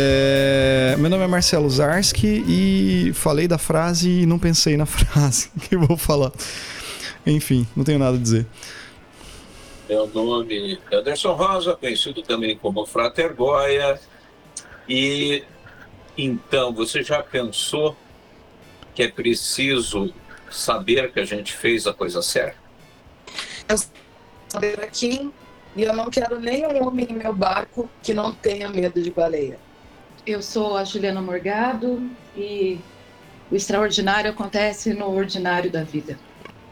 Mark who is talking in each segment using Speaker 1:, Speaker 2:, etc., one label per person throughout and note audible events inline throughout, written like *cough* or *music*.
Speaker 1: É, meu nome é Marcelo Zarski e falei da frase e não pensei na *laughs* frase que eu vou falar. Enfim, não tenho nada a dizer.
Speaker 2: Meu nome é Anderson Rosa, conhecido também como Frater Goya. E então, você já pensou que é preciso saber que a gente fez a coisa certa?
Speaker 3: Eu saber aqui e eu não quero nenhum homem em meu barco que não tenha medo de baleia.
Speaker 4: Eu sou a Juliana Morgado e o extraordinário acontece no ordinário da vida.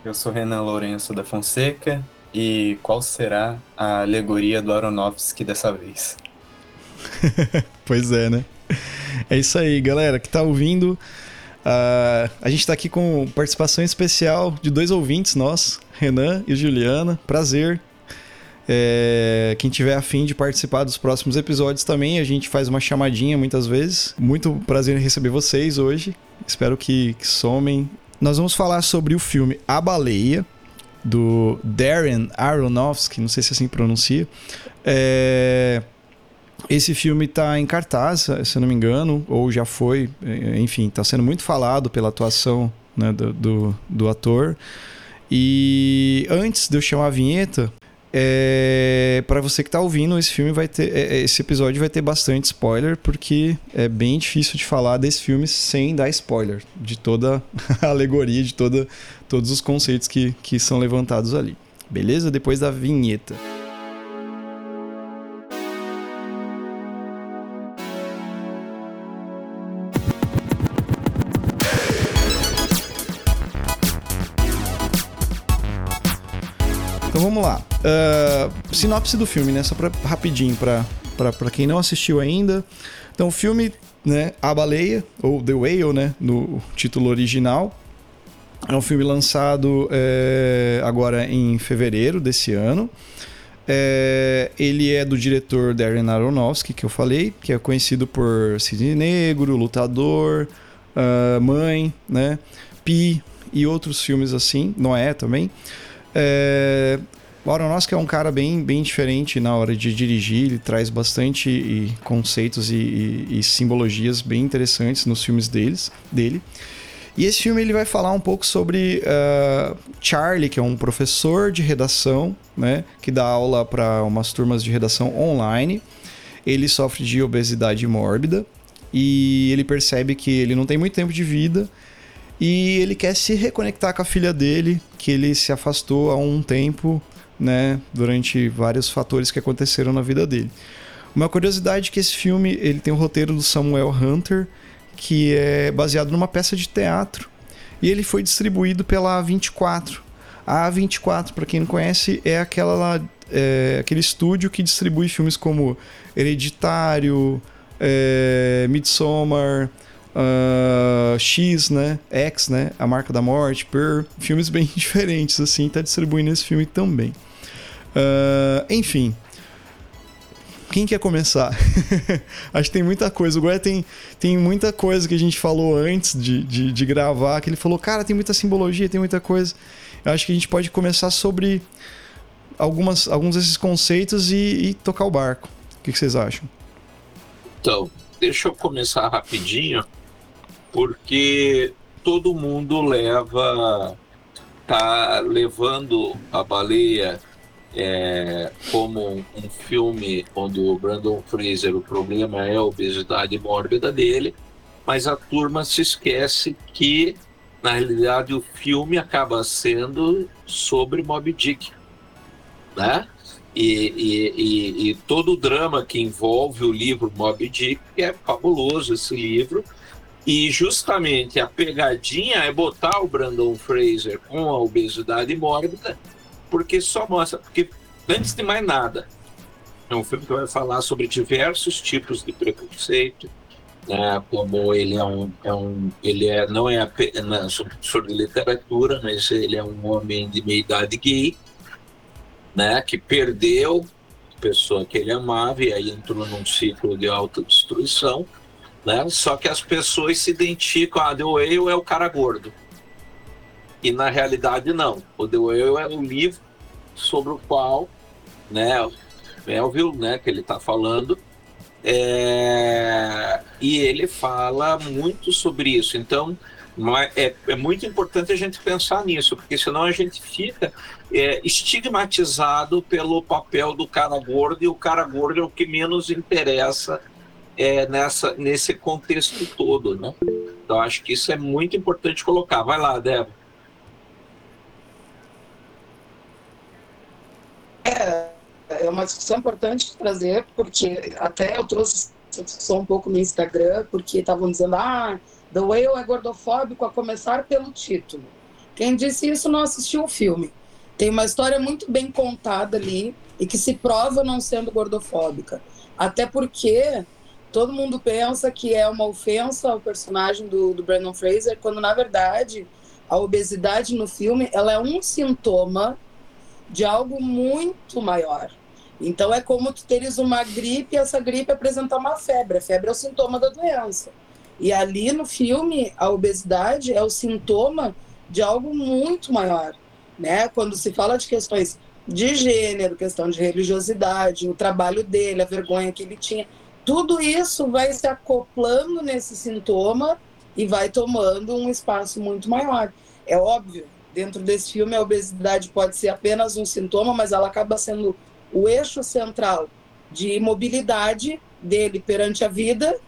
Speaker 5: Eu sou Renan Lourenço da Fonseca e qual será a alegoria do Aronofsky dessa vez? *laughs*
Speaker 1: pois é, né? É isso aí, galera que tá ouvindo. Uh, a gente está aqui com participação especial de dois ouvintes nossos, Renan e Juliana. Prazer. É, quem tiver afim de participar dos próximos episódios também, a gente faz uma chamadinha muitas vezes. Muito prazer em receber vocês hoje. Espero que, que somem. Nós vamos falar sobre o filme A Baleia, do Darren Aronofsky, não sei se assim pronuncia. É, esse filme está em cartaz, se eu não me engano, ou já foi, é, enfim, está sendo muito falado pela atuação né, do, do, do, ator. E antes de eu chamar a vinheta, é, para você que está ouvindo, esse filme vai ter, é, esse episódio vai ter bastante spoiler, porque é bem difícil de falar desse filme sem dar spoiler de toda *laughs* a alegoria, de toda, todos os conceitos que, que são levantados ali. Beleza? Depois da vinheta. Vamos lá. Uh, sinopse do filme, né? Só pra, rapidinho, pra, pra, pra quem não assistiu ainda. Então, o filme, né? A Baleia, ou The Whale, né? No título original. É um filme lançado é, agora em fevereiro desse ano. É, ele é do diretor Darren Aronofsky, que eu falei, que é conhecido por Cisne Negro, Lutador, uh, Mãe, né? Pi e outros filmes assim, Noé também. É, o Aronofsky é um cara bem, bem diferente na hora de dirigir, ele traz bastante e, conceitos e, e, e, simbologias bem interessantes nos filmes deles, dele. E esse filme ele vai falar um pouco sobre uh, Charlie, que é um professor de redação, né, que dá aula para umas turmas de redação online. Ele sofre de obesidade mórbida e ele percebe que ele não tem muito tempo de vida e ele quer se reconectar com a filha dele, que ele se afastou há um tempo, né, durante vários fatores que aconteceram na vida dele. Uma curiosidade é que esse filme ele tem o roteiro do Samuel Hunter, que é baseado numa peça de teatro, e ele foi distribuído pela A24. A A24, para quem não conhece, é aquela é, aquele estúdio que distribui filmes como Hereditário, é, Midsommar, Uh, X, né? X, né? A Marca da Morte, Per. Filmes *laughs* bem diferentes, assim. Tá distribuindo esse filme também. Uh, enfim. Quem quer começar? *laughs* Acho que tem muita coisa. O tem, tem muita coisa que a gente falou antes de, de, de gravar, que ele falou, cara, tem muita simbologia, tem muita coisa. Eu acho que a gente pode começar sobre algumas, alguns desses conceitos e, e tocar o barco. O que, que vocês acham?
Speaker 2: Então, deixa eu começar rapidinho porque todo mundo leva tá levando a baleia é, como um filme onde o Brandon Fraser o problema é a obesidade mórbida dele, mas a turma se esquece que na realidade o filme acaba sendo sobre Moby Dick, né? E, e, e, e todo o drama que envolve o livro Moby Dick é fabuloso esse livro e justamente a pegadinha é botar o Brandon Fraser com a obesidade mórbida, porque só mostra. Porque, antes de mais nada, é um filme que vai falar sobre diversos tipos de preconceito, né, como ele é um, é um ele é, não é apenas um professor de literatura, mas ele é um homem de meia idade gay, né, que perdeu a pessoa que ele amava e aí entrou num ciclo de autodestruição né? Só que as pessoas se identificam, ah, The Whale é o cara gordo. E na realidade não. O The Whale é um livro sobre o qual, né, Melville, né, que ele está falando, É, e ele fala muito sobre isso. Então, é, é, muito importante a gente pensar nisso, porque senão a gente fica é, estigmatizado pelo papel do cara gordo, e o cara gordo é o que menos interessa é, nessa, nesse contexto todo. Né? Então, acho que isso é muito importante colocar. Vai lá, Débora.
Speaker 3: É, é uma discussão importante trazer, porque até eu trouxe essa discussão um pouco no Instagram, porque estavam dizendo, ah, The Whale é gordofóbico a começar pelo título. Quem disse isso não assistiu o filme. Tem uma história muito bem contada ali e que se prova não sendo gordofóbica. Até porque todo mundo pensa que é uma ofensa ao personagem do, do Brandon Fraser, quando na verdade a obesidade no filme ela é um sintoma de algo muito maior. Então é como tu teres uma gripe e essa gripe apresentar uma febre. A febre é o sintoma da doença. E ali no filme, a obesidade é o sintoma de algo muito maior, né? Quando se fala de questões de gênero, questão de religiosidade, o trabalho dele, a vergonha que ele tinha, tudo isso vai se acoplando nesse sintoma e vai tomando um espaço muito maior. É óbvio, dentro desse filme a obesidade pode ser apenas um sintoma, mas ela acaba sendo o eixo central de mobilidade dele perante a vida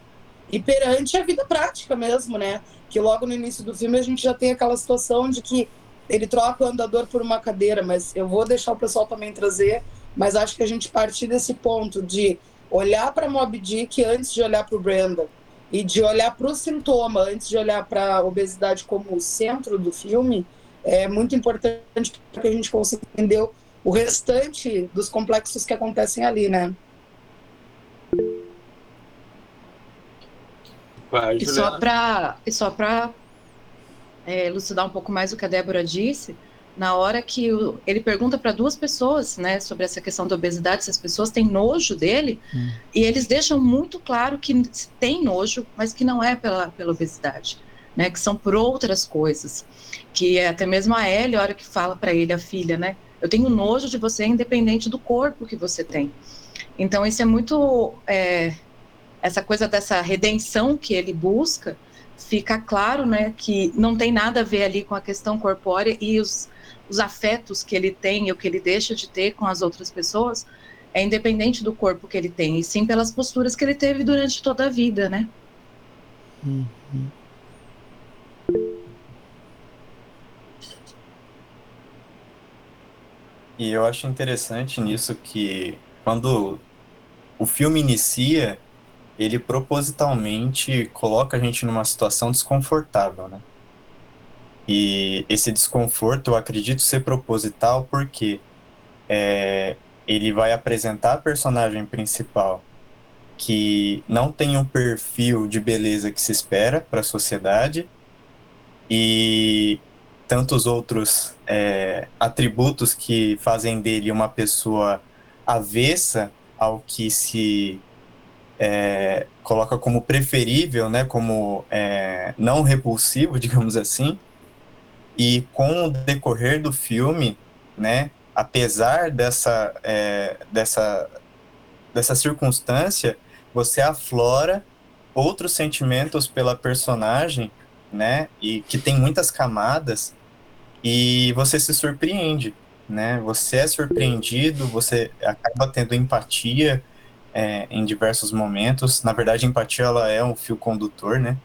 Speaker 3: e perante a vida prática mesmo, né? Que logo no início do filme a gente já tem aquela situação de que ele troca o andador por uma cadeira, mas eu vou deixar o pessoal também trazer, mas acho que a gente partir desse ponto de olhar para Mob Dick antes de olhar para o Brandon e de olhar para o sintoma antes de olhar para a obesidade como o centro do filme é muito importante para que a gente consiga entender o restante dos complexos que acontecem ali, né?
Speaker 4: Vai, e só para e só para é, elucidar um pouco mais o que a Débora disse, na hora que o, ele pergunta para duas pessoas, né, sobre essa questão da obesidade, se as pessoas têm nojo dele, hum. e eles deixam muito claro que tem nojo, mas que não é pela, pela obesidade, né, que são por outras coisas, que é até mesmo a Ellie, a hora que fala para ele, a filha, né, eu tenho nojo de você independente do corpo que você tem. Então isso é muito é, essa coisa dessa redenção que ele busca, fica claro, né, que não tem nada a ver ali com a questão corpórea e os, os afetos que ele tem, o que ele deixa de ter com as outras pessoas, é independente do corpo que ele tem, e sim pelas posturas que ele teve durante toda a vida, né? Uhum.
Speaker 5: E eu acho interessante nisso que quando o filme inicia, ele propositalmente coloca a gente numa situação desconfortável, né? E esse desconforto eu acredito ser proposital porque é, ele vai apresentar a personagem principal que não tem um perfil de beleza que se espera para a sociedade e tantos outros é, atributos que fazem dele uma pessoa avessa ao que se é, coloca como preferível, né, como é, não repulsivo, *laughs* digamos assim, e com o decorrer do filme, né, apesar dessa, é, dessa, dessa circunstância, você aflora outros sentimentos pela personagem, né, e que tem muitas camadas, e você se surpreende, né, você é surpreendido, você acaba tendo empatia, é, em diversos momentos. Na verdade, empatia ela é um fio condutor, né?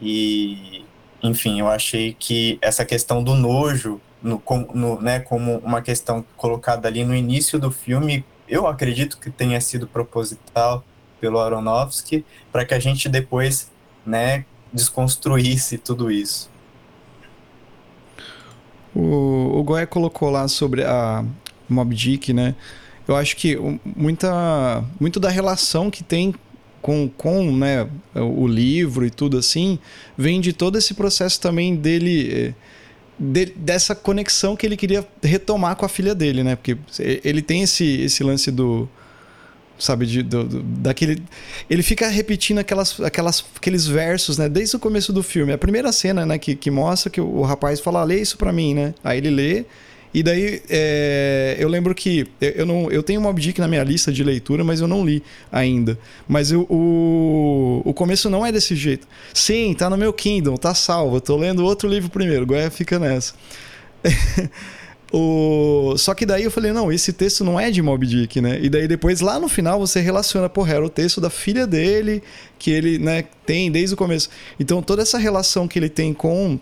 Speaker 5: E, enfim, eu achei que essa questão do nojo, no, no, né, como uma questão colocada ali no início do filme, eu acredito que tenha sido proposital pelo Aronofsky, para que a gente depois, né, desconstruísse tudo isso.
Speaker 1: O, o colocou lá sobre a Mob Dick, né? eu acho que muita, muito da relação que tem com, com né, o livro e tudo assim, vem de todo esse processo também dele. Eh, de, dessa conexão que ele queria retomar com a filha dele, né? Porque ele tem esse, esse lance do. Sabe, de, do, do, daquele. Ele fica repetindo aquelas, aquelas, aqueles versos, né? Desde o começo do filme. A primeira cena, né, que, que mostra que o, rapaz fala, ah, lê isso pra mim, né? Aí ele lê E daí é, eu lembro que eu, não, eu tenho Mob Dick na minha lista de leitura, mas eu não li ainda. Mas eu, o, o começo não é desse jeito. Sim, tá no meu Kindle, tá salvo. Tô lendo outro livro primeiro, agora fica nessa. *laughs* O... Só que daí eu falei, não, esse texto não é de Mob Dick, né? E daí depois, lá no final, você relaciona, porra, era o texto da filha dele, que ele né, tem desde o começo. Então, toda essa relação que ele tem com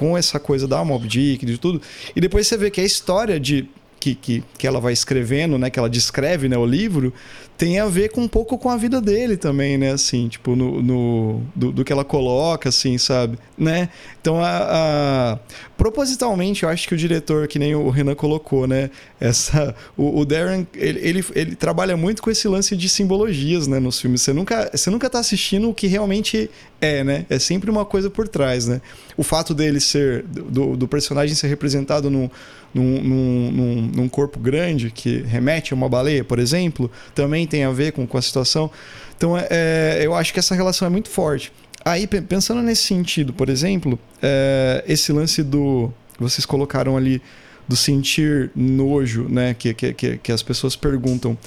Speaker 1: com essa coisa da Mob Dick, de tudo. E depois você vê que a história de que, que, que ela vai escrevendo, né, que ela descreve, né, o livro, tem a ver com um pouco com a vida dele também, né? Assim, tipo, no, no do, do, que ela coloca, assim, sabe? Né? Então, a, a, propositalmente, eu acho que o diretor, que nem o Renan colocou, né? Essa, o, o Darren, ele, ele, ele, trabalha muito com esse lance de simbologias, né? Nos filmes. Você nunca, você nunca tá assistindo o que realmente é, né? É sempre uma coisa por trás, né? O fato dele ser, do, do personagem ser representado num, num, num, num corpo grande, que remete a uma baleia, por exemplo, também tem a ver com, com a situação. Então, é, é, eu acho que essa relação é muito forte. Aí, pensando nesse sentido, por exemplo, é, esse lance do. Vocês colocaram ali do sentir nojo, né? Que, que, que, as pessoas perguntam.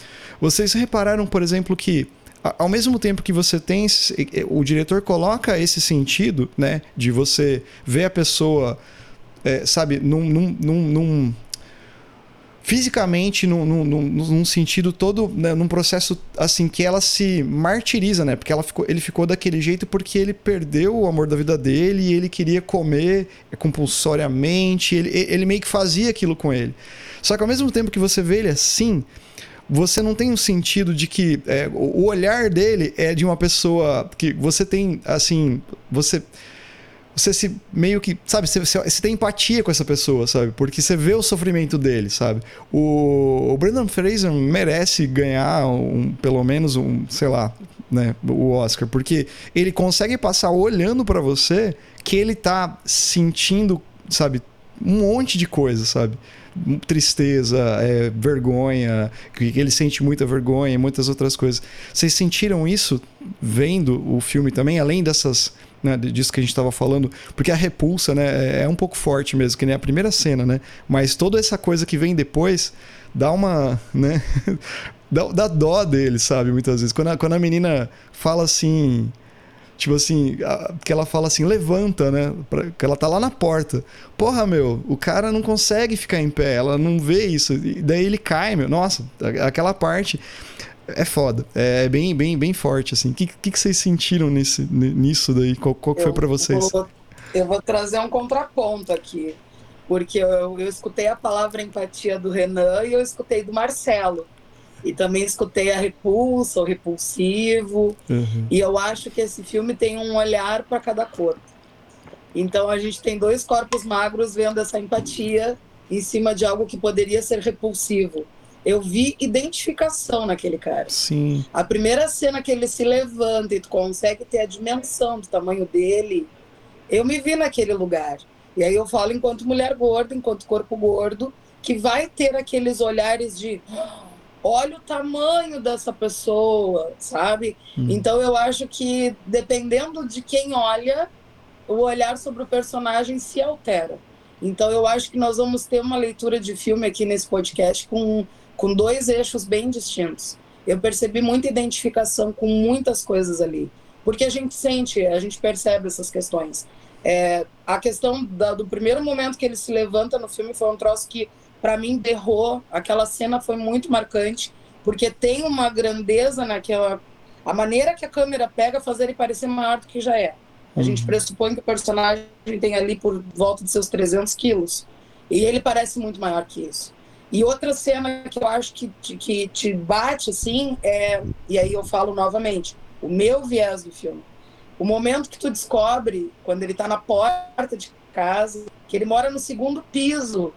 Speaker 1: Vocês repararam, por exemplo, que ao mesmo tempo que você tem o diretor coloca esse sentido né de você ver a pessoa é, sabe num, num, num, num fisicamente num, num, num, sentido todo, né, num processo assim que ela se martiriza, né? Porque ela ficou, ele ficou daquele jeito porque ele perdeu o amor da vida dele e ele queria comer compulsoriamente, ele, ele meio que fazia aquilo com ele. Só que ao mesmo tempo que você vê ele assim, você não tem um sentido de que é, o olhar dele é de uma pessoa que você tem assim, você você se meio que, sabe, você, você, tem empatia com essa pessoa, sabe? Porque você vê o sofrimento dele, sabe? O, o Brendan Fraser merece ganhar um, pelo menos um, sei lá, né, o Oscar, porque ele consegue passar olhando para você que ele tá sentindo, sabe, um monte de coisa, sabe? Tristeza, é, vergonha, que ele sente muita vergonha e muitas outras coisas. Vocês sentiram isso vendo o filme também, além dessas né, disso que a gente estava falando, porque a repulsa, né, é, é um pouco forte mesmo, que nem a primeira cena, né? Mas toda essa coisa que vem depois dá uma, né, *laughs* dá, dá dó dele, sabe, muitas vezes. Quando a, quando a menina fala assim, tipo assim, que ela fala assim, levanta, né? Pra, que ela tá lá na porta. Porra, meu, o cara não consegue ficar em pé, ela não vê isso. E daí ele cai, meu. Nossa, aquela parte é foda. É bem, bem, bem forte, assim. O que, que, que vocês sentiram nesse, nisso daí? Qual, qual foi para vocês?
Speaker 3: Vou, eu vou trazer um contraponto aqui. Porque eu, eu escutei a palavra empatia do Renan e eu escutei do Marcelo. E também escutei a repulsa, o repulsivo. Uhum. E eu acho que esse filme tem um olhar para cada corpo. Então a gente tem dois corpos magros vendo essa empatia em cima de algo que poderia ser repulsivo eu vi identificação naquele cara.
Speaker 1: Sim.
Speaker 3: A primeira cena que ele se levanta e tu consegue ter a dimensão do tamanho dele, eu me vi naquele lugar. E aí eu falo enquanto mulher gorda, enquanto corpo gordo, que vai ter aqueles olhares de olha o tamanho dessa pessoa, sabe? Hum. Então eu acho que dependendo de quem olha, o olhar sobre o personagem se altera. Então eu acho que nós vamos ter uma leitura de filme aqui nesse podcast com com dois eixos bem distintos. Eu percebi muita identificação com muitas coisas ali, porque a gente sente, a gente percebe essas questões. É, a questão da, do primeiro momento que ele se levanta no filme foi um troço que, para mim, derrou. Aquela cena foi muito marcante, porque tem uma grandeza naquela. A maneira que a câmera pega fazer ele parecer maior do que já é. A uhum. gente pressupõe que o personagem tem ali por volta de seus 300 quilos. E ele parece muito maior que isso. E outra cena que eu acho que, que te bate, assim, é, e aí eu falo novamente, o meu viés do filme. O momento que tu descobre, quando ele está na porta de casa, que ele mora no segundo piso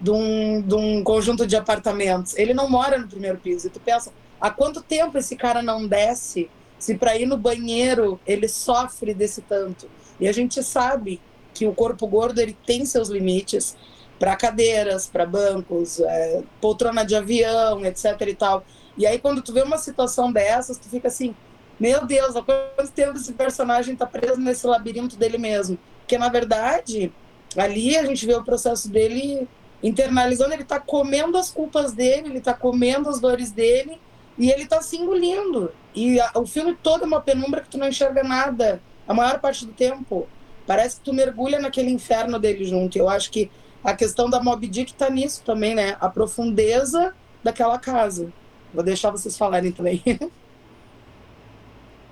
Speaker 3: de um, de um conjunto de apartamentos. Ele não mora no primeiro piso. E tu pensa, há quanto tempo esse cara não desce se para ir no banheiro ele sofre desse tanto? E a gente sabe que o corpo gordo ele tem seus limites para cadeiras, para bancos, é, poltrona de avião, etc e tal. E aí quando tu vê uma situação dessas, tu fica assim, meu Deus, há quanto tempo esse personagem está preso nesse labirinto dele mesmo? Porque na verdade, ali a gente vê o processo dele internalizando, ele está comendo as culpas dele, ele está comendo as dores dele e ele está se engolindo. E a, o filme todo é uma penumbra que tu não enxerga nada a maior parte do tempo. Parece que tu mergulha naquele inferno dele junto. Eu acho que a questão da Mob Dick está nisso também, né? A profundeza daquela casa. Vou deixar vocês falarem também. *laughs*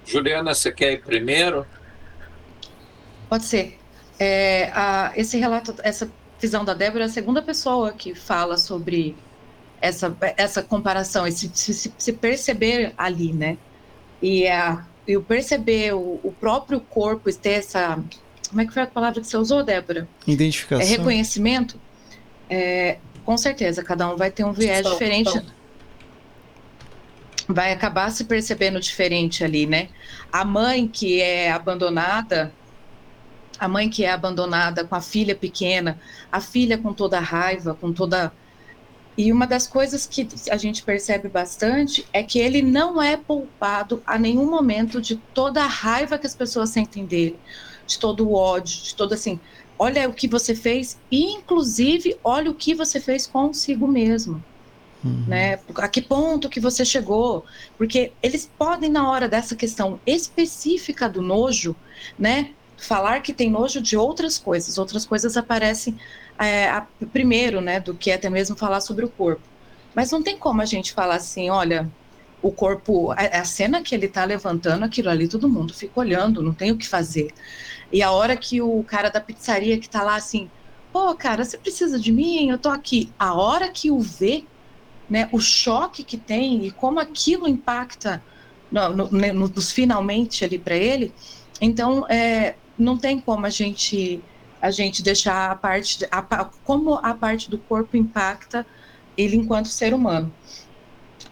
Speaker 2: Juliana, você quer ir primeiro?
Speaker 4: Pode ser. É, a, esse relato, essa visão da Débora é a segunda pessoa que fala sobre essa, essa comparação, esse se, se perceber ali, né? E, a, e o perceber o, o, próprio corpo ter essa. Como é que foi a palavra que você usou, Débora?
Speaker 1: Identificação.
Speaker 4: É reconhecimento. É, com certeza, cada um vai ter um viés então, diferente. Então. Vai acabar se percebendo diferente ali, né? A mãe que é abandonada, a mãe que é abandonada com a filha pequena, a filha com toda a raiva, com toda e uma das coisas que a gente percebe bastante é que ele não é poupado a nenhum momento de toda a raiva que as pessoas sentem dele, de todo o ódio, de todo assim, olha o que você fez, e inclusive olha o que você fez consigo mesmo. Uhum. Né? A que ponto que você chegou? Porque eles podem, na hora dessa questão específica do nojo, né, falar que tem nojo de outras coisas. Outras coisas aparecem é, a, primeiro, né, do que até mesmo falar sobre o corpo. Mas não tem como a gente falar assim, olha, o corpo, a, a cena que ele está levantando aquilo ali, todo mundo fica olhando, não tem o que fazer. E a hora que o cara da pizzaria que está lá assim, pô, cara, você precisa de mim, eu tô aqui. A hora que o vê, né, o choque que tem e como aquilo impacta no, no, no, nos finalmente ali para ele, então é, não tem como a gente a gente deixar a parte a, como a parte do corpo impacta ele enquanto ser humano.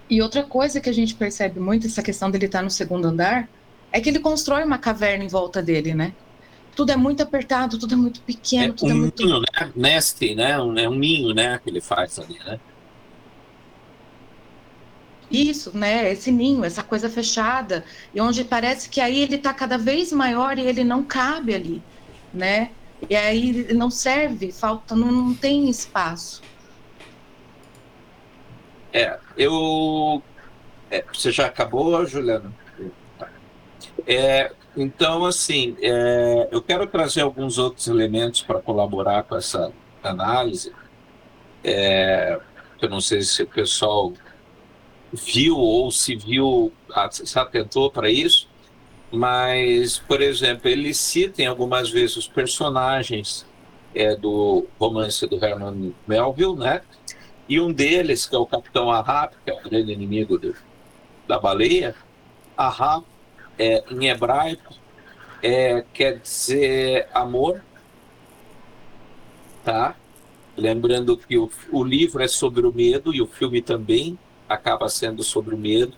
Speaker 4: E outra coisa que a gente percebe muito essa questão dele estar no segundo andar é que ele constrói uma caverna em volta dele, né? Tudo é muito apertado, tudo é muito pequeno, é tudo é
Speaker 2: um
Speaker 4: é muito
Speaker 2: ninho, né? Nest, né? Um, é um ninho, né? Que ele faz ali, né?
Speaker 4: Isso, né? Esse ninho, essa coisa fechada, e onde parece que aí ele está cada vez maior e ele não cabe ali, né? E aí não serve, falta, não, não tem espaço.
Speaker 2: É, eu. É, você já acabou, Juliana? É, então, assim, é, eu quero trazer alguns outros elementos para colaborar com essa análise. É, eu não sei se o pessoal viu ou se viu, se atentou para isso, mas, por exemplo, ele cita em algumas vezes os personagens é, do romance do Herman Melville, né? E um deles, que é o Capitão Ahab, que é o grande inimigo do, da baleia, Ahab, é, em hebraico, é, quer dizer amor, tá? Lembrando que o, o livro é sobre o medo e o filme também acaba sendo sobre o medo.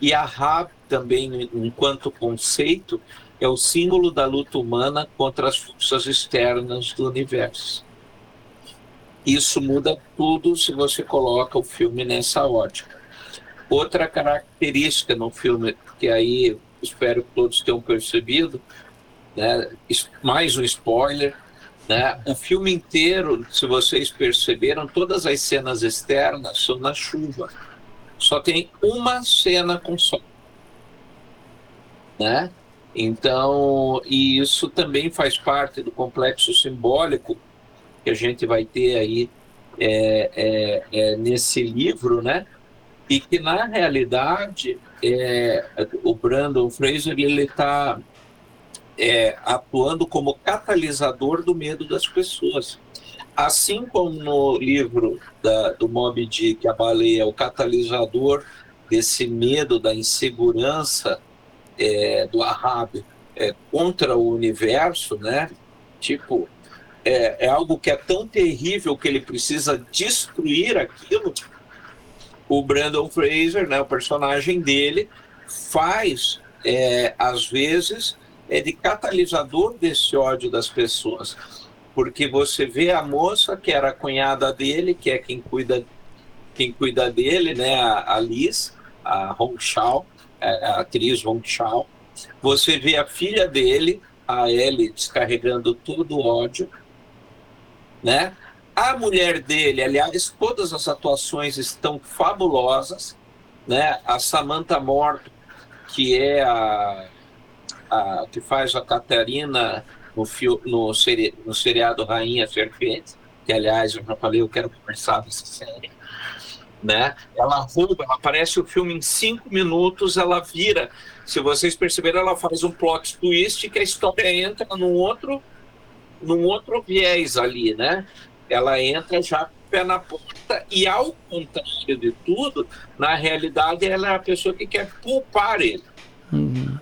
Speaker 2: E a Ra também, enquanto conceito, é o símbolo da luta humana contra as forças externas do universo. Isso muda tudo se você coloca o filme nessa ótica. Outra característica no filme, que aí espero que todos tenham percebido, né, mais um spoiler, né, o filme inteiro, se vocês perceberam, todas as cenas externas são na chuva só tem uma cena com sol. Né? Então, e isso também faz parte do complexo simbólico que a gente vai ter aí é, é, é, nesse livro, né? E que na realidade é, o Brandon Fraser ele está é, atuando como catalisador do medo das pessoas. Assim como no livro da, do Moby Dick, a baleia é o catalisador desse medo, da insegurança é, do Ahab é, contra o universo, né? Tipo, é, é algo que é tão terrível que ele precisa destruir aquilo. O Brandon Fraser, né, o personagem dele, faz, é, às vezes, é de catalisador desse ódio das pessoas porque você vê a moça que era a cunhada dele, que é quem cuida, quem cuida dele, né, a, a Liz, a Hong Shao, é, a atriz Hong Shao. Você vê a filha dele, a Ellie, descarregando todo o ódio, né? A mulher dele, aliás, todas as atuações estão fabulosas, né? A Samantha Morton, que é a, a que faz a Catarina no, fio, no, seri, no seriado Rainha Serpente, que aliás eu já falei, eu quero conversar dessa série. Né? Ela rouba, ela aparece o filme em cinco minutos, ela vira. Se vocês perceberam, ela faz um plot twist que a história entra num outro, num outro viés ali, né? Ela entra já pé na porta e ao contrário de tudo, na realidade ela é a pessoa que quer poupar ele. Uhum.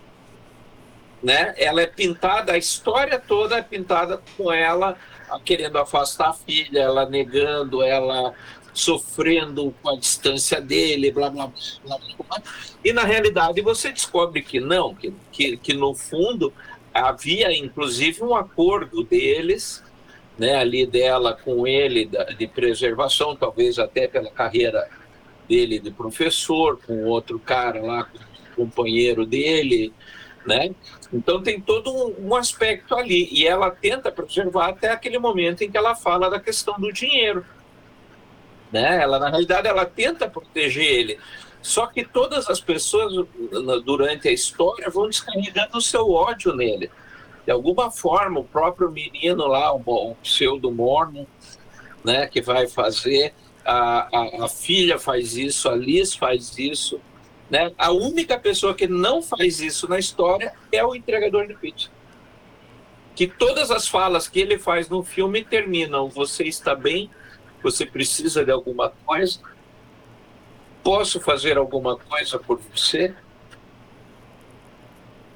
Speaker 2: Né? Ela é pintada, a história toda é pintada com ela querendo afastar a filha, ela negando, ela sofrendo com a distância dele, blá blá blá, blá. E na realidade você descobre que não, que, que, que no fundo havia inclusive um acordo deles, né, ali dela com ele de preservação, talvez até pela carreira dele de professor, com outro cara lá, companheiro dele, né? Então tem todo um, um, aspecto ali e ela tenta preservar até aquele momento em que ela fala da questão do dinheiro, né? Ela na realidade ela tenta proteger ele, só que todas as pessoas durante a história vão descarregando o seu ódio nele. De alguma forma, o próprio menino lá, o, pseudo mormon, né, que vai fazer, a, a, a filha faz isso, a Liz faz isso, né? A única pessoa que não faz isso na história é o entregador de pizza. Que todas as falas que ele faz no filme terminam: Você está bem? Você precisa de alguma coisa? Posso fazer alguma coisa por você?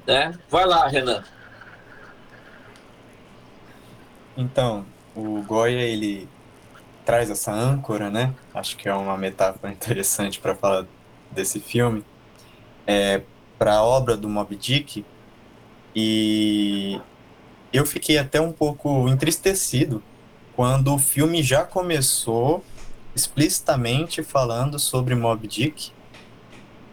Speaker 2: Né? Vai lá, Renan.
Speaker 5: Então, o Goya ele traz essa âncora, né? Acho que é uma metáfora interessante para falar desse filme é, para a obra do Moby Dick e eu fiquei até um pouco entristecido quando o filme já começou explicitamente falando sobre Moby Dick,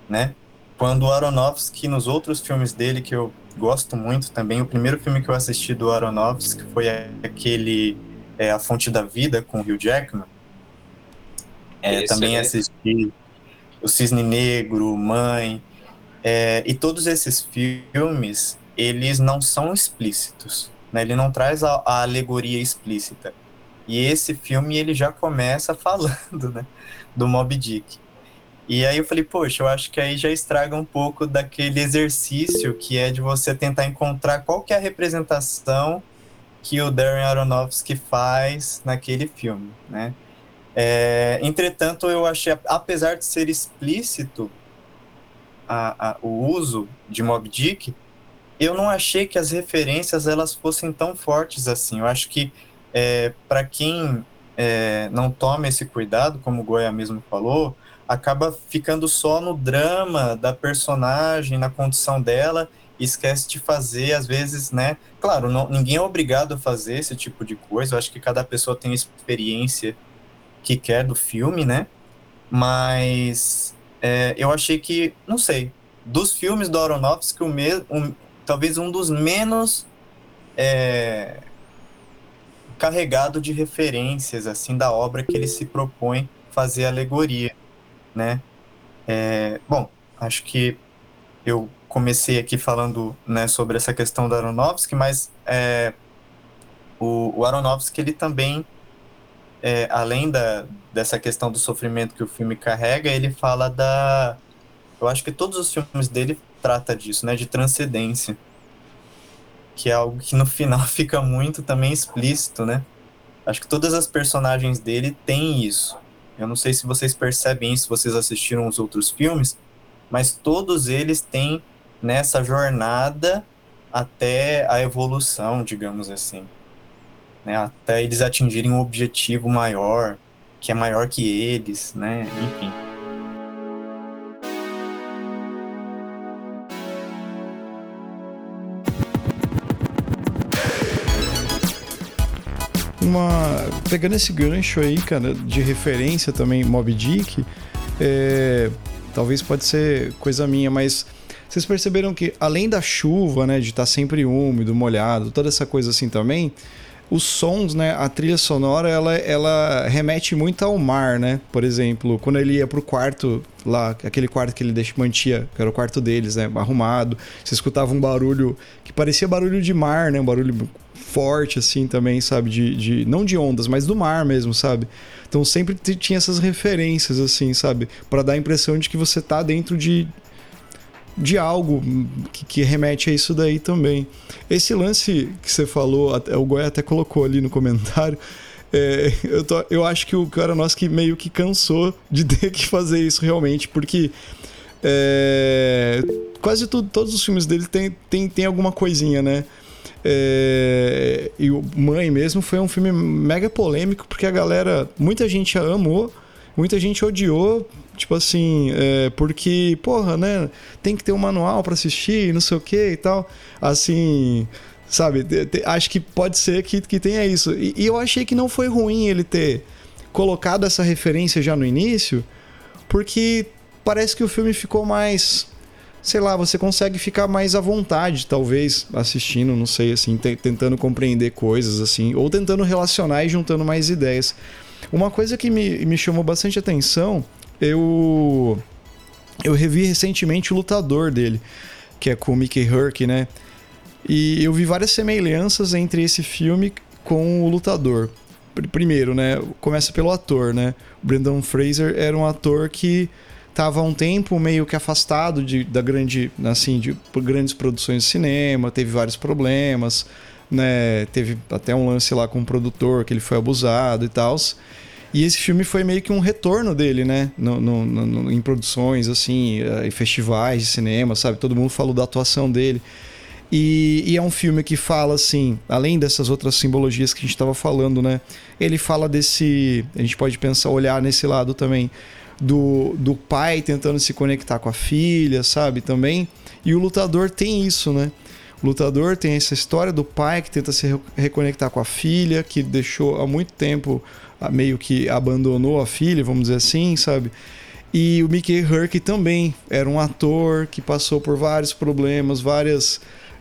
Speaker 5: né? Quando o Aronofsky, nos outros filmes dele que eu gosto muito também, o primeiro filme que eu assisti do Aronofsky foi aquele é, A Fonte da Vida com o Hugh Jackman. É, também é... assisti o Cisne Negro, Mãe, é, e todos esses filmes, eles não são explícitos, né? Ele não traz a, a, alegoria explícita. E esse filme, ele já começa *laughs* falando, né? Do Moby Dick. E aí eu falei, poxa, eu acho que aí já estraga um pouco daquele exercício que é de você tentar encontrar qual que é a representação que o Darren Aronofsky faz naquele filme, né? É, entretanto, eu achei, apesar de ser explícito a, a, o uso de Mob Dick, eu não achei que as referências elas fossem tão fortes assim. Eu acho que é, para quem é, não toma esse cuidado, como o Goya mesmo falou, acaba ficando só no drama da personagem, na condição dela, e esquece de fazer, às vezes, né? Claro, não, ninguém é obrigado a fazer esse tipo de coisa. Eu acho que cada pessoa tem experiência que quer do filme, né? Mas é, eu achei que, não sei, dos filmes do Aronofsky, o um, talvez um dos menos é, carregado de referências, assim, da obra que ele se propõe fazer alegoria, né? É, bom, acho que eu comecei aqui falando né, sobre essa questão do Aronofsky, mas é, o, o Aronofsky ele também é, além da, dessa questão do sofrimento que o filme carrega, ele fala da. Eu acho que todos os filmes dele trata disso, né? De transcendência. Que é algo que no *laughs* final fica muito também explícito, né? Acho que todas as personagens dele têm isso. Eu não sei se vocês percebem isso, se vocês assistiram os outros filmes, mas todos eles têm nessa jornada até a evolução, digamos assim né, até eles atingirem um objetivo maior, que é maior que eles, né, enfim.
Speaker 1: Uma, pegando esse gancho aí, cara, de referência também, Mob Dick, é, talvez pode ser coisa minha, mas vocês perceberam que além da chuva, né, de estar tá sempre úmido, molhado, toda essa coisa assim também, os sons, né, a trilha sonora, ela, ela remete muito ao mar, né? Por exemplo, quando ele ia pro quarto lá, aquele quarto que ele deixa, mantia, que era o quarto deles, né, arrumado, você escutava um barulho que parecia barulho de mar, né, um barulho forte assim também, sabe, de, de não de ondas, mas do mar mesmo, sabe? Então sempre tinha essas referências assim, sabe, para dar a impressão de que você tá dentro de de algo que, que, remete a isso daí também. Esse lance que você falou, o Goya até colocou ali no comentário. É, eu, tô, eu acho que o cara nosso que meio que cansou de *laughs* ter que fazer isso realmente, porque é, quase tudo, todos os filmes dele tem, tem, tem alguma coisinha, né? É, e o Mãe mesmo foi um filme mega polêmico, porque a galera, muita gente amou, muita gente odiou, tipo assim, é, porque, porra, né, tem que ter um manual para assistir, não sei o que e tal. Assim, sabe, acho que pode ser que, que tenha isso. E, e eu achei que não foi ruim ele ter colocado essa referência já no início, porque parece que o filme ficou mais sei lá, você consegue ficar mais à vontade, talvez, assistindo, não sei, assim, tentando compreender coisas, assim, ou tentando relacionar e juntando mais ideias. Uma coisa que me, me chamou bastante atenção, eu. Eu revi recentemente o lutador dele, que é com o Mickey Herc, né? E eu vi várias semelhanças entre esse filme com o lutador. Primeiro, né? Começa pelo ator, né? O Brendan Fraser era um ator que estava um tempo meio que afastado de, da grande, assim, de grandes produções de cinema, teve vários problemas, né? Teve até um lance lá com o um produtor que ele foi abusado e tal. E esse filme foi meio que um retorno dele, né? No, no, no, em produções, assim, eh, em festivais de cinema, sabe? Todo mundo falou da atuação dele. E, e, é um filme que fala, assim, além dessas outras simbologias que a gente estava falando, né? Ele fala desse. A gente pode pensar, olhar nesse lado também do, do pai tentando se conectar com a filha, sabe? Também. E o lutador tem isso, né? O lutador tem essa história do pai que tenta se reconectar com a filha, que deixou há muito tempo, meio que abandonou a filha, vamos dizer assim, sabe? E o Mickey Herc também era um ator que passou por vários problemas, várias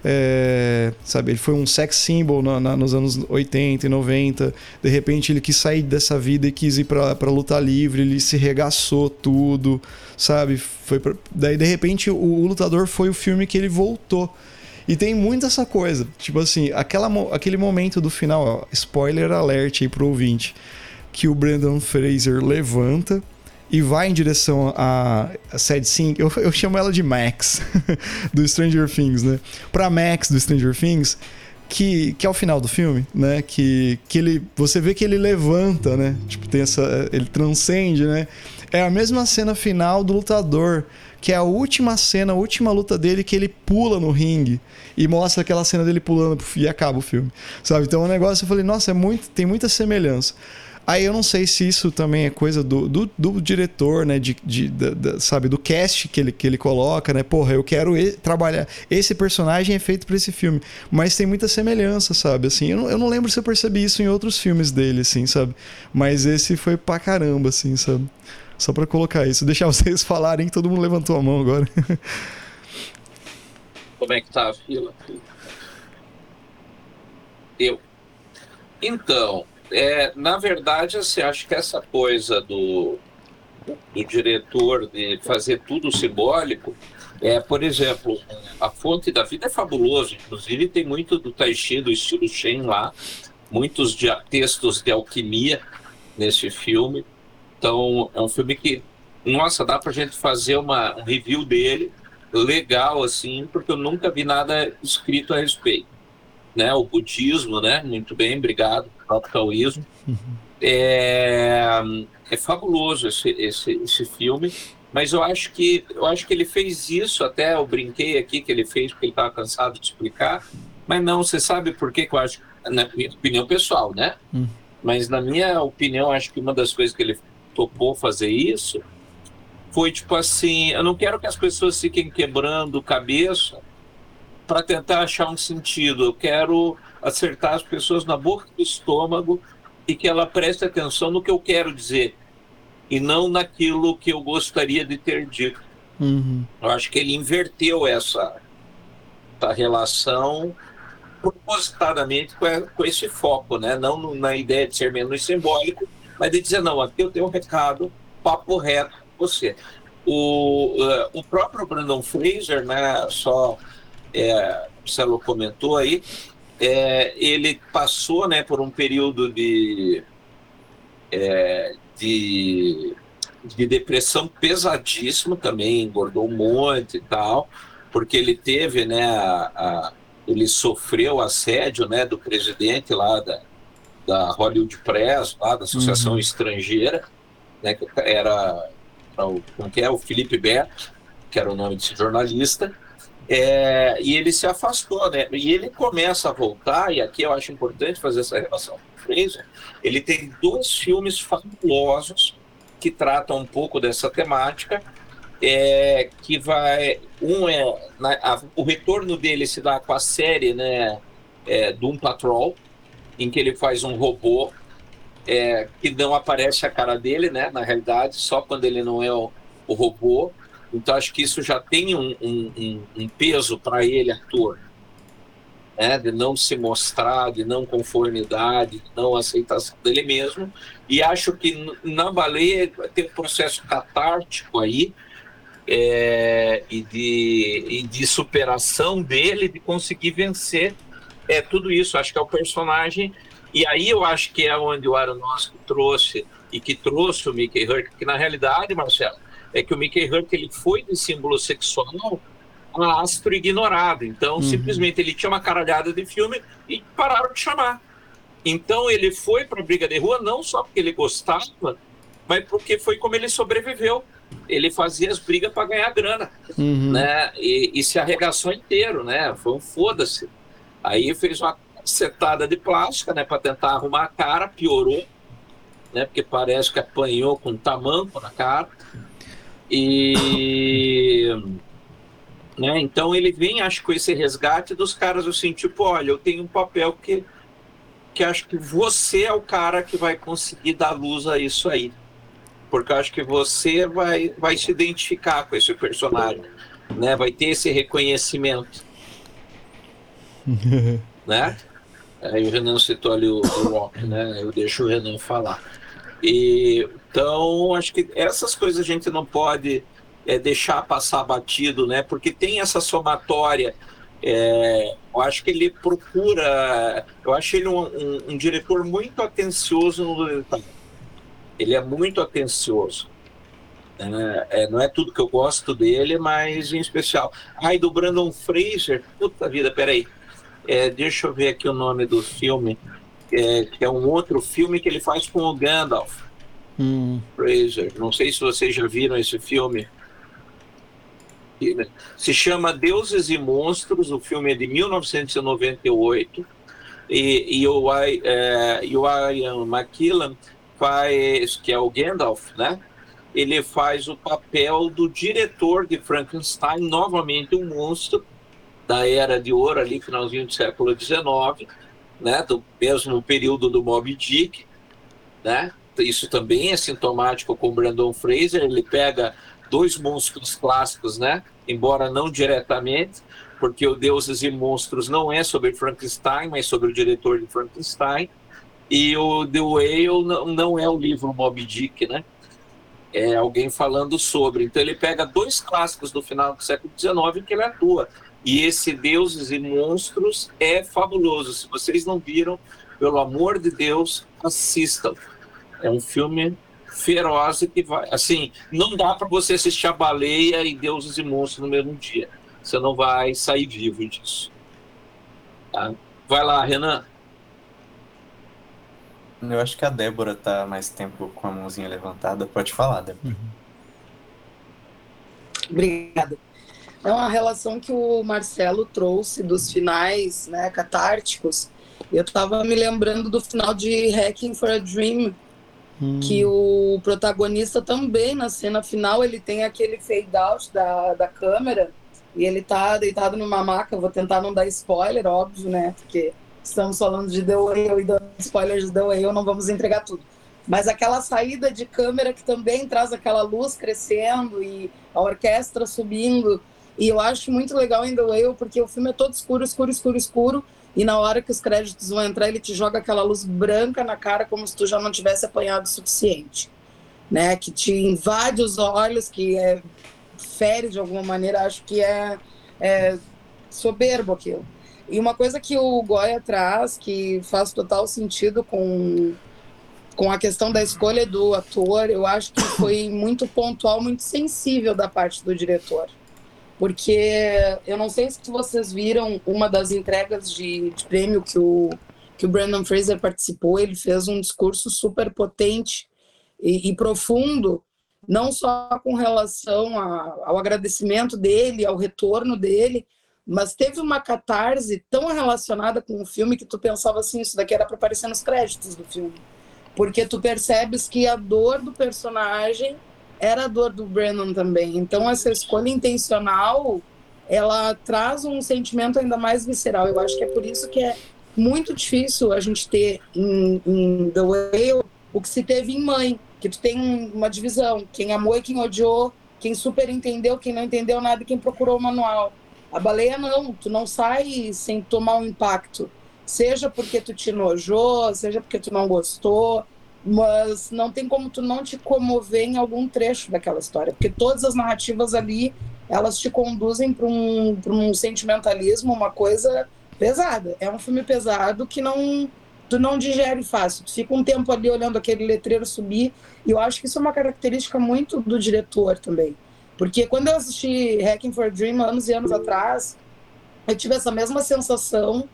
Speaker 1: é, sabe, ele foi um sex symbol na, na, nos anos 80 e 90. De repente ele quis sair dessa vida e quis ir pra, pra lutar livre, ele se regaçou tudo, sabe? Foi pra... Daí de repente o, o, Lutador foi o filme que ele voltou. E tem muito essa coisa, tipo assim, aquela, aquele momento do final, ó, spoiler alert aí pro ouvinte, que o Brandon Fraser levanta e vai em direção a, a Sad eu, eu chamo ela de Max, *laughs* do Stranger Things, né? Pra Max do Stranger Things, que, que é o final do filme, né? Que, que ele. Você vê que ele levanta, né? Tipo, tem essa. Ele transcende, né? É a mesma cena final do lutador, que é a última cena, a última luta dele, que ele pula no ringue e mostra aquela cena dele pulando e acaba o filme. Sabe? Então é um negócio, eu falei, nossa, é muito, tem muita semelhança. Aí eu não sei se isso também é coisa do, do, do diretor, né? De, de, sabe, do cast que ele, que ele coloca, né? Porra, eu quero trabalhar. Esse personagem é feito para esse filme. Mas tem muita semelhança, sabe? Assim, eu não, eu não lembro se eu percebi isso em outros filmes dele, assim, sabe? Mas esse foi pra caramba, assim, sabe? Só para colocar isso. Deixar *laughs* vocês falarem que todo mundo levantou a mão agora.
Speaker 2: Como é que tá a fila? Eu. Então, é, na verdade, assim, acho que essa coisa do, do diretor de fazer tudo simbólico, é, por exemplo, a fonte da vida é fabuloso, inclusive tem muito do Tai Chi, do estilo Shen lá, muitos de, textos de alquimia nesse filme. Então, é um filme que, nossa, dá pra gente fazer uma, um review dele legal, assim, porque eu nunca vi nada escrito a respeito. Né? O budismo, né? Muito bem, obrigado taoísmo. Uhum. É, é fabuloso esse, esse, esse filme, mas eu acho que eu acho que ele fez isso até eu brinquei aqui que ele fez porque ele estava cansado de explicar, mas não, você sabe por que, que eu acho, na minha opinião pessoal, né? Uhum. Mas na minha opinião, acho que uma das coisas que ele topou fazer isso foi tipo assim, eu não quero que as pessoas fiquem quebrando cabeça para tentar achar um sentido. Eu quero acertar as pessoas na boca do estômago e que ela preste atenção no que eu quero dizer e não naquilo que eu gostaria de ter dito. Uhum. Eu acho que ele inverteu essa, essa relação propositadamente com esse foco, né? Não na ideia de ser menos simbólico, mas de dizer, não, aqui eu tenho um recado, papo reto com você. O, uh, o próprio Brandon Fraser, né, só é, o Celo comentou aí, é, ele passou né, por um período de, é, de, de depressão pesadíssimo também, engordou um monte e tal, porque ele teve, né, a, a, ele sofreu assédio né, do presidente lá da, da Hollywood Press, lá da Associação uhum. Estrangeira, né, que era como que é, o Felipe Beto, que era o nome desse jornalista, é, e ele se afastou, né? E ele começa a voltar, e aqui eu acho importante fazer essa relação com o Fraser. Ele tem dois filmes fabulosos que tratam um pouco dessa temática. É, que vai. Um é. Na, a, o retorno dele se dá com a série, né? É, Doom Patrol, em que ele faz um robô é, que não aparece a cara dele, né? Na realidade, só quando ele não é o, o robô. Então acho que isso já tem um, um, um peso para ele, ator, né? de não se mostrar, de não conformidade, de não aceitação dele mesmo. E acho que na baleia tem um processo catártico aí é, e, de, e de superação dele, de conseguir vencer é tudo isso. Acho que é o personagem. E aí eu acho que é onde o Aronofsky trouxe e que trouxe o Mickey Hurt, que na realidade, Marcelo, é que o Mickey Hurt ele foi de símbolo sexual astro ignorado. Então, uhum. simplesmente ele tinha uma caralhada de filme e pararam de chamar. Então, ele foi para a briga de rua não só porque ele gostava, mas porque foi como ele sobreviveu. Ele fazia as brigas para ganhar grana, uhum. né? E, e, se arregaçou inteiro, né? Foi um foda-se. Aí fez uma setada de plástica, né? Para tentar arrumar a cara, piorou, né? Porque parece que apanhou com tamanco na cara. E. Né, então ele vem, acho, com esse resgate dos caras assim, tipo, olha, eu tenho um papel que, que acho que você é o cara que vai conseguir dar luz a isso aí. Porque eu acho que você vai, vai se identificar com esse personagem, né? Vai ter esse reconhecimento. *laughs* né? Aí o Renan citou ali o, o Rock, né? Eu deixo o Renan falar. E, então, acho que essas coisas a gente não pode é, deixar passar batido, né? Porque tem essa somatória. É, eu acho que ele procura. Eu acho ele um, um, um diretor muito atencioso no detalhe. Ele é muito atencioso. É, é, não é tudo que eu gosto dele, mas em especial. Ai, do Brandon Fraser. Puta vida, peraí. É, deixa eu ver aqui o nome do filme é, que é um outro filme que ele faz com o Gandalf. Hum. Fraser. Não sei se vocês já viram esse filme. Né, se chama Deuses e Monstros, o filme é de 1998. E, e o, é, e o Ian McKillen faz, que é o Gandalf, né? Ele faz o papel do diretor de Frankenstein, novamente um monstro da Era de Ouro, ali, finalzinho do século XIX né, do mesmo período do Moby Dick, né? Isso também é sintomático com Brandon Fraser, ele pega dois monstros clássicos, né? Embora não diretamente, porque o Deuses e Monstros não é sobre Frankenstein, mas sobre o diretor de Frankenstein. E o The Whale não, não é o livro Moby Dick, né? É alguém falando sobre. Então ele pega dois clássicos do final do século XIX que ele atua. E esse Deuses e Monstros é fabuloso. Se vocês não viram, pelo amor de Deus, assistam. É um filme feroz que vai. Assim, não dá para você assistir a baleia e Deuses e Monstros no mesmo dia. Você não vai sair vivo disso. Tá? Vai lá, Renan.
Speaker 5: Eu acho que a Débora tá mais tempo com a mãozinha levantada. Pode falar, Débora. Uhum.
Speaker 3: Obrigada. É uma relação que o Marcelo trouxe dos finais né, catárticos. Eu estava me lembrando do final de Hacking for a Dream, hum. que o protagonista também, na cena final, ele tem aquele fade out da, da câmera e ele tá deitado numa maca. Vou tentar não dar spoiler, óbvio, né? Porque estamos falando de The Whale e dando spoilers de The Whale, não vamos entregar tudo. Mas aquela saída de câmera que também traz aquela luz crescendo e a orquestra subindo e eu acho muito legal em The Whale, porque o filme é todo escuro, escuro, escuro, escuro. e na hora que os créditos vão entrar, ele te joga aquela luz branca na cara como se tu já não tivesse apanhado o suficiente, né? Que te invade os olhos, que é, fere de alguma maneira, acho que é, é soberbo aquilo. E uma coisa que o Goya traz, que faz total sentido com, com a questão da escolha do ator, eu acho que foi muito pontual, muito sensível da parte do diretor porque eu não sei se vocês viram uma das entregas de, de, prêmio que o, que o Brandon Fraser participou, ele fez um discurso super potente e, e profundo, não só com relação a, ao agradecimento dele, ao retorno dele, mas teve uma catarse tão relacionada com o filme que tu pensava assim, isso daqui era para aparecer nos créditos do filme. Porque tu percebes que a dor do personagem era a dor do Brandon também. Então essa escolha intencional, ela traz um sentimento ainda mais visceral. Eu acho que é por isso que é muito difícil a gente ter em, em The Whale o que se teve em Mãe, que tu tem uma divisão, quem amou e quem odiou, quem super entendeu, quem não entendeu nada e quem procurou o manual. A baleia não, tu não sai sem tomar um impacto. Seja porque tu te nojou, seja porque tu não gostou, mas não tem como tu não te comover em algum trecho daquela história, porque todas as narrativas ali elas te conduzem para um, um sentimentalismo, uma coisa pesada. É um filme pesado que não tu não digere fácil. Tu fica um tempo ali olhando aquele letreiro subir, e eu acho que isso é uma característica muito do diretor também. Porque quando eu assisti Hacking for a Dream anos e anos atrás, eu tive essa mesma sensação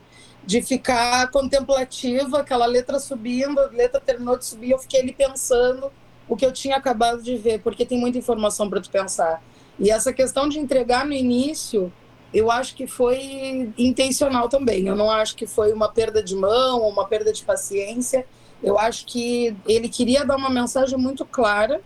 Speaker 3: de ficar contemplativa, aquela letra subindo, a letra terminou de subir, eu fiquei ali pensando o que eu tinha acabado de ver, porque tem muita informação para tu pensar. E essa questão de entregar no início, eu acho que foi intencional também. Eu não acho que foi uma perda de mão ou uma perda de paciência. Eu acho que ele queria dar uma mensagem muito clara,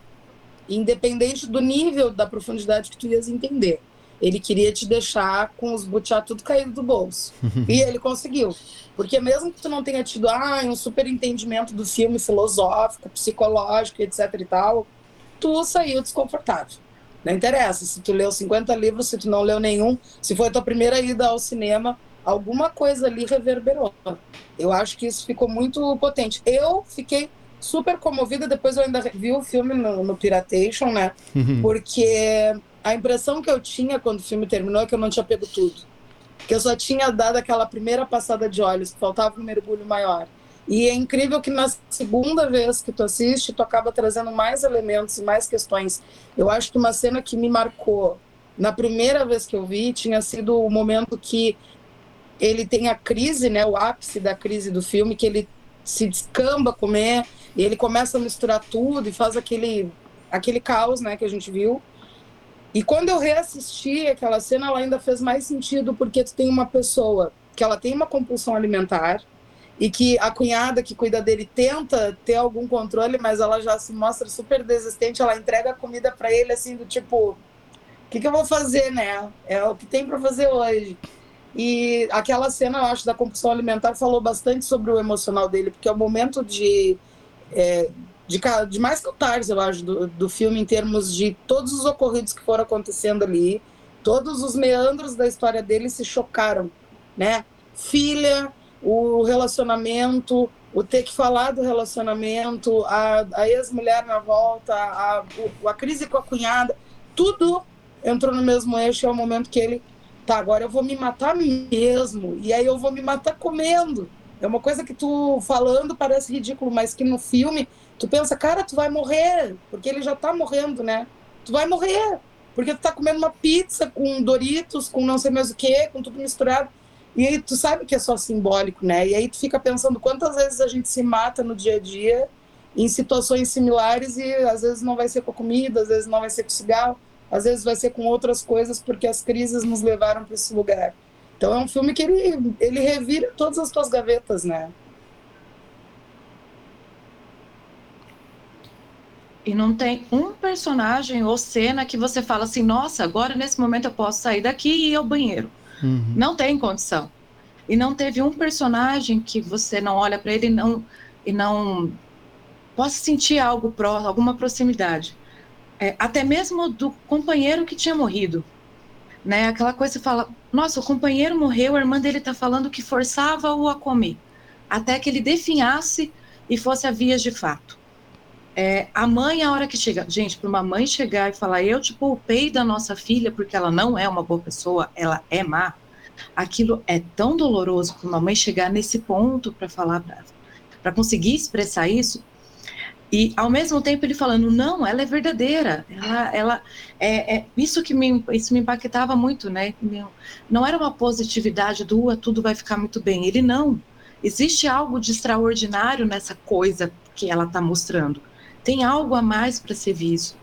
Speaker 3: independente do nível da profundidade que tu ias entender. Ele queria te deixar com os butiá tudo caído do bolso. *laughs* e ele conseguiu. Porque mesmo que tu não tenha tido ah, um super entendimento do filme filosófico, psicológico, etc e tal, tu saiu desconfortável. Não interessa se tu leu 50 livros, se tu não leu nenhum, se foi a tua primeira ida ao cinema, alguma coisa ali reverberou. Eu acho que isso ficou muito potente. Eu fiquei super comovida, depois eu ainda vi o filme no, no Piratation, né? Porque a impressão que eu tinha quando o filme terminou é que eu não tinha pego tudo. Que eu só tinha dado aquela primeira passada de olhos, faltava um mergulho maior. E é incrível que na segunda vez que tu assiste, tu acaba trazendo mais elementos e mais questões. Eu acho que uma cena que me marcou na primeira vez que eu vi tinha sido o momento que ele tem a crise, né, o ápice da crise do filme, que ele se descamba comer e ele começa a misturar tudo e faz aquele aquele caos, né, que a gente viu. E quando eu reassisti aquela cena, ela ainda fez mais sentido, porque tu tem uma pessoa que ela tem uma compulsão alimentar e que a cunhada que cuida dele tenta ter algum controle, mas ela já se mostra super desistente, ela entrega a comida para ele assim do tipo, o que, que eu vou fazer, né? É o que tem para fazer hoje. E aquela cena, eu acho, da compulsão alimentar falou bastante sobre o emocional dele, porque é o momento de é, de, de mais cantares, eu acho, do, do filme, em termos de todos os ocorridos que foram acontecendo ali, todos os meandros da história dele se chocaram, né? Filha, o relacionamento, o ter que falar do relacionamento, a, a ex-mulher na volta, a, a crise com a cunhada, tudo entrou no mesmo eixo. É o momento que ele, tá, agora eu vou me matar mesmo, e aí eu vou me matar comendo. É uma coisa que tu falando parece ridículo, mas que no filme tu pensa, cara, tu vai morrer, porque ele já tá morrendo, né? Tu vai morrer, porque tu tá comendo uma pizza com Doritos, com não sei mais o que, com tudo misturado. E aí tu sabe que é só simbólico, né? E aí tu fica pensando quantas vezes a gente se mata no dia a dia em situações similares e às vezes não vai ser com comida, às vezes não vai ser com cigarro, às vezes vai ser com outras coisas porque as crises nos levaram para esse lugar. Então é um filme que ele, ele revira todas as tuas gavetas, né?
Speaker 4: E não tem um personagem ou cena que você fala assim, nossa, agora nesse momento eu posso sair daqui e ir ao banheiro. Uhum. Não tem condição. E não teve um personagem que você não olha para ele e não, e não possa sentir algo próximo, alguma proximidade. É, até mesmo do companheiro que tinha morrido. Né? Aquela coisa que você fala, nossa, o companheiro morreu, a irmã dele está falando que forçava-o a comer, até que ele definhasse e fosse a vias de fato. É, a mãe, a hora que chega, gente, para uma mãe chegar e falar, eu te poupei da nossa filha porque ela não é uma boa pessoa, ela é má, aquilo é tão doloroso para uma mãe chegar nesse ponto para falar, para conseguir expressar isso, e ao mesmo tempo ele falando, não, ela é verdadeira, ela, ela é, é isso que me, isso me impactava muito, né? Não era uma positividade do tudo vai ficar muito bem. Ele não. Existe algo de extraordinário nessa coisa que ela está mostrando. Tem algo a mais para ser visto.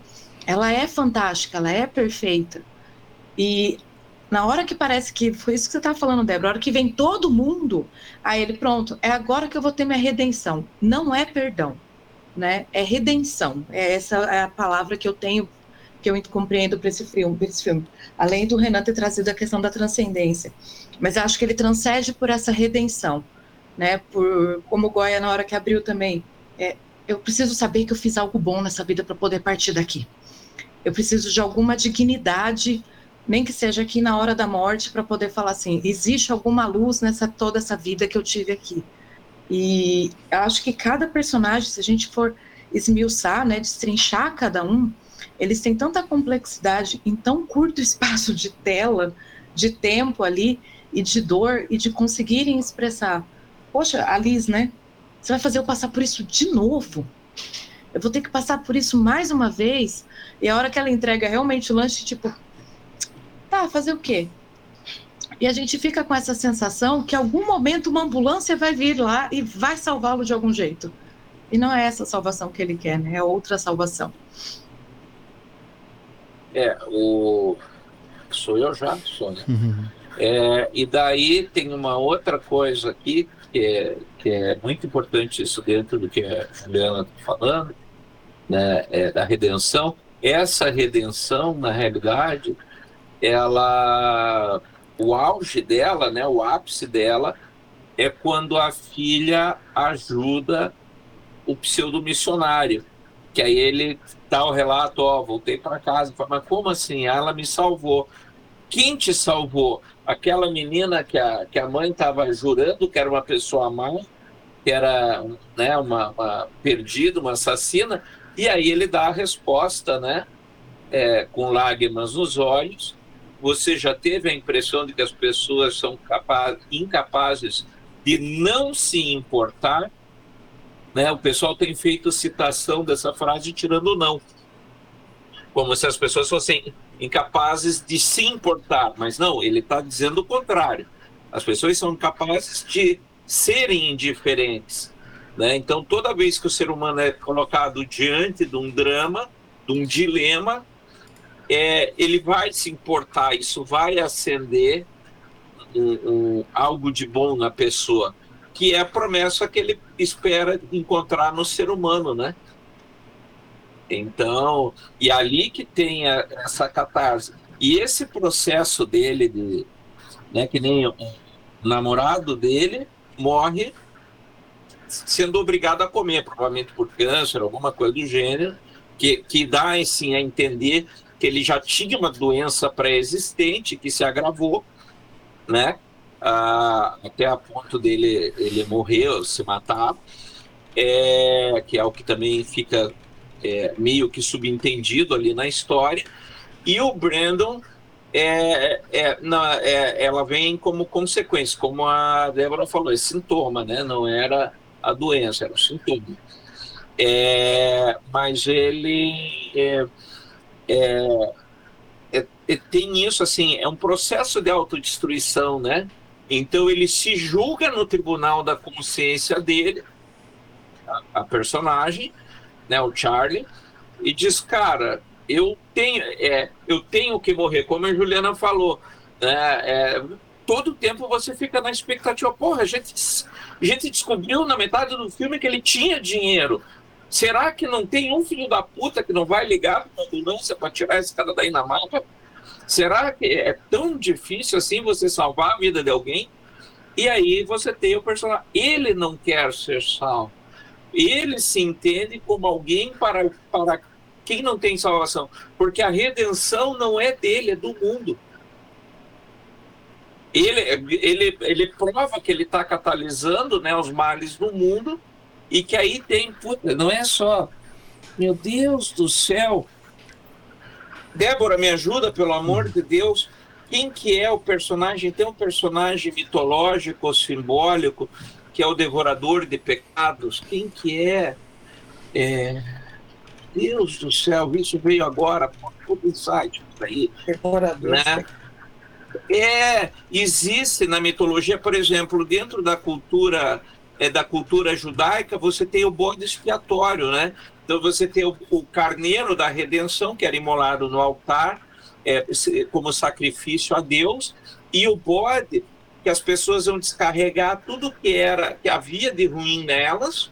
Speaker 4: Ela é fantástica, ela é perfeita. E na hora que parece que foi isso que você está falando, Débora, na hora que vem todo mundo, aí ele, pronto, é agora que eu vou ter minha redenção. Não é perdão né? É redenção. É essa é a palavra que eu tenho, que eu compreendo para esse filme, esse filme. Além do Renan ter trazido a questão da transcendência, mas acho que ele transcende por essa redenção, né? Por como o Goya na hora que abriu também. É, eu preciso saber que eu fiz algo bom nessa vida para poder partir daqui. Eu preciso de alguma dignidade, nem que seja aqui na hora da morte, para poder falar assim: existe alguma luz nessa toda essa vida que eu tive aqui e acho que cada personagem, se a gente for esmiuçar, né, destrinchar cada um, eles têm tanta complexidade em tão curto *laughs* espaço de tela, de tempo ali, e de dor, e de conseguirem expressar. Poxa, a Liz, né? Você vai fazer eu passar por isso de novo? Eu vou ter que passar por isso mais uma vez? E a hora que ela entrega realmente o lanche, tipo, tá, fazer o quê? E a gente fica com essa sensação que em algum momento uma ambulância vai vir lá e vai salvá-lo de algum jeito. E não é essa salvação que ele quer, né? É outra salvação.
Speaker 2: É, o. Sou eu já, Sônia. Uhum. É, e daí tem uma outra coisa aqui que é, que é muito importante isso dentro do que a Juliana está falando, né, é, da redenção. Essa redenção, na realidade, ela o auge dela, né, o ápice dela, é quando a filha ajuda o pseudo-missionário. Que aí ele dá o relato, ó, voltei para casa, fala, mas como assim? Ela me salvou. Quem te salvou? Aquela menina que a, que a mãe estava jurando que era uma pessoa má, que era né, uma, uma perdida, uma assassina, e aí ele dá a resposta, né, é, com lágrimas nos olhos, você já teve a impressão de que as pessoas são capaz, incapazes de não se importar? Né? O pessoal tem feito citação dessa frase tirando não. Como se as pessoas fossem incapazes de se importar. Mas não, ele está dizendo o contrário. As pessoas são incapazes de serem indiferentes. Né? Então, toda vez que o ser humano é colocado diante de um drama, de um dilema, é, ele vai se importar, isso vai acender um, um, algo de bom na pessoa, que é a promessa que ele espera encontrar no ser humano, né? Então, e ali que tem a, essa catarse. E esse processo dele, de, né, que nem o namorado dele morre sendo obrigado a comer, provavelmente por câncer, alguma coisa do gênero, que, que dá assim, a entender que ele já tinha uma doença pré-existente que se agravou, né? Ah, até a ponto dele ele morrer, se matar, é, que é o que também fica é, meio que subentendido ali na história. E o Brandon, é, é, na, é, ela vem como consequência, como a Débora falou, é sintoma, né? Não era a doença, era o sintoma. É, mas ele é, é, é, é, tem isso assim, é um processo de autodestruição, né? Então ele se julga no tribunal da consciência dele, a, a personagem, né, o Charlie, e diz, cara, eu tenho, é, eu tenho que morrer, como a Juliana falou, né, é, todo tempo você fica na expectativa, porra, a gente, a gente descobriu na metade do filme que ele tinha dinheiro, Será que não tem um filho da puta que não vai ligar para ambulância para tirar esse cara daí na mata? Será que é tão difícil assim você salvar a vida de alguém? E aí você tem o personagem. Ele não quer ser salvo. Ele se entende como alguém para, para quem não tem salvação. Porque a redenção não é dele, é do mundo. ele, ele, ele prova que ele está catalisando né, os males do mundo e que aí tem, puta, não é só, meu Deus do céu. Débora, me ajuda, pelo amor de Deus. Quem que é o personagem? Tem um personagem mitológico simbólico que é o devorador de pecados. Quem que é? é... Deus do céu, isso veio agora, tudo insight aí. Devorador. Né? É, existe na mitologia, por exemplo, dentro da cultura é, da cultura judaica, você tem o bode expiatório, né? Então você tem o, o carneiro da redenção, que era imolado no altar, é, como sacrifício a Deus, e o bode, que as pessoas vão descarregar tudo que era que havia de ruim nelas,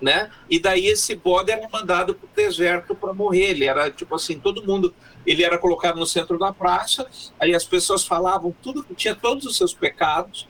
Speaker 2: né? E daí esse bode era mandado para o deserto para morrer. Ele era tipo assim, todo mundo, ele era colocado no centro da praça. Aí as pessoas falavam tudo que tinha todos os seus pecados,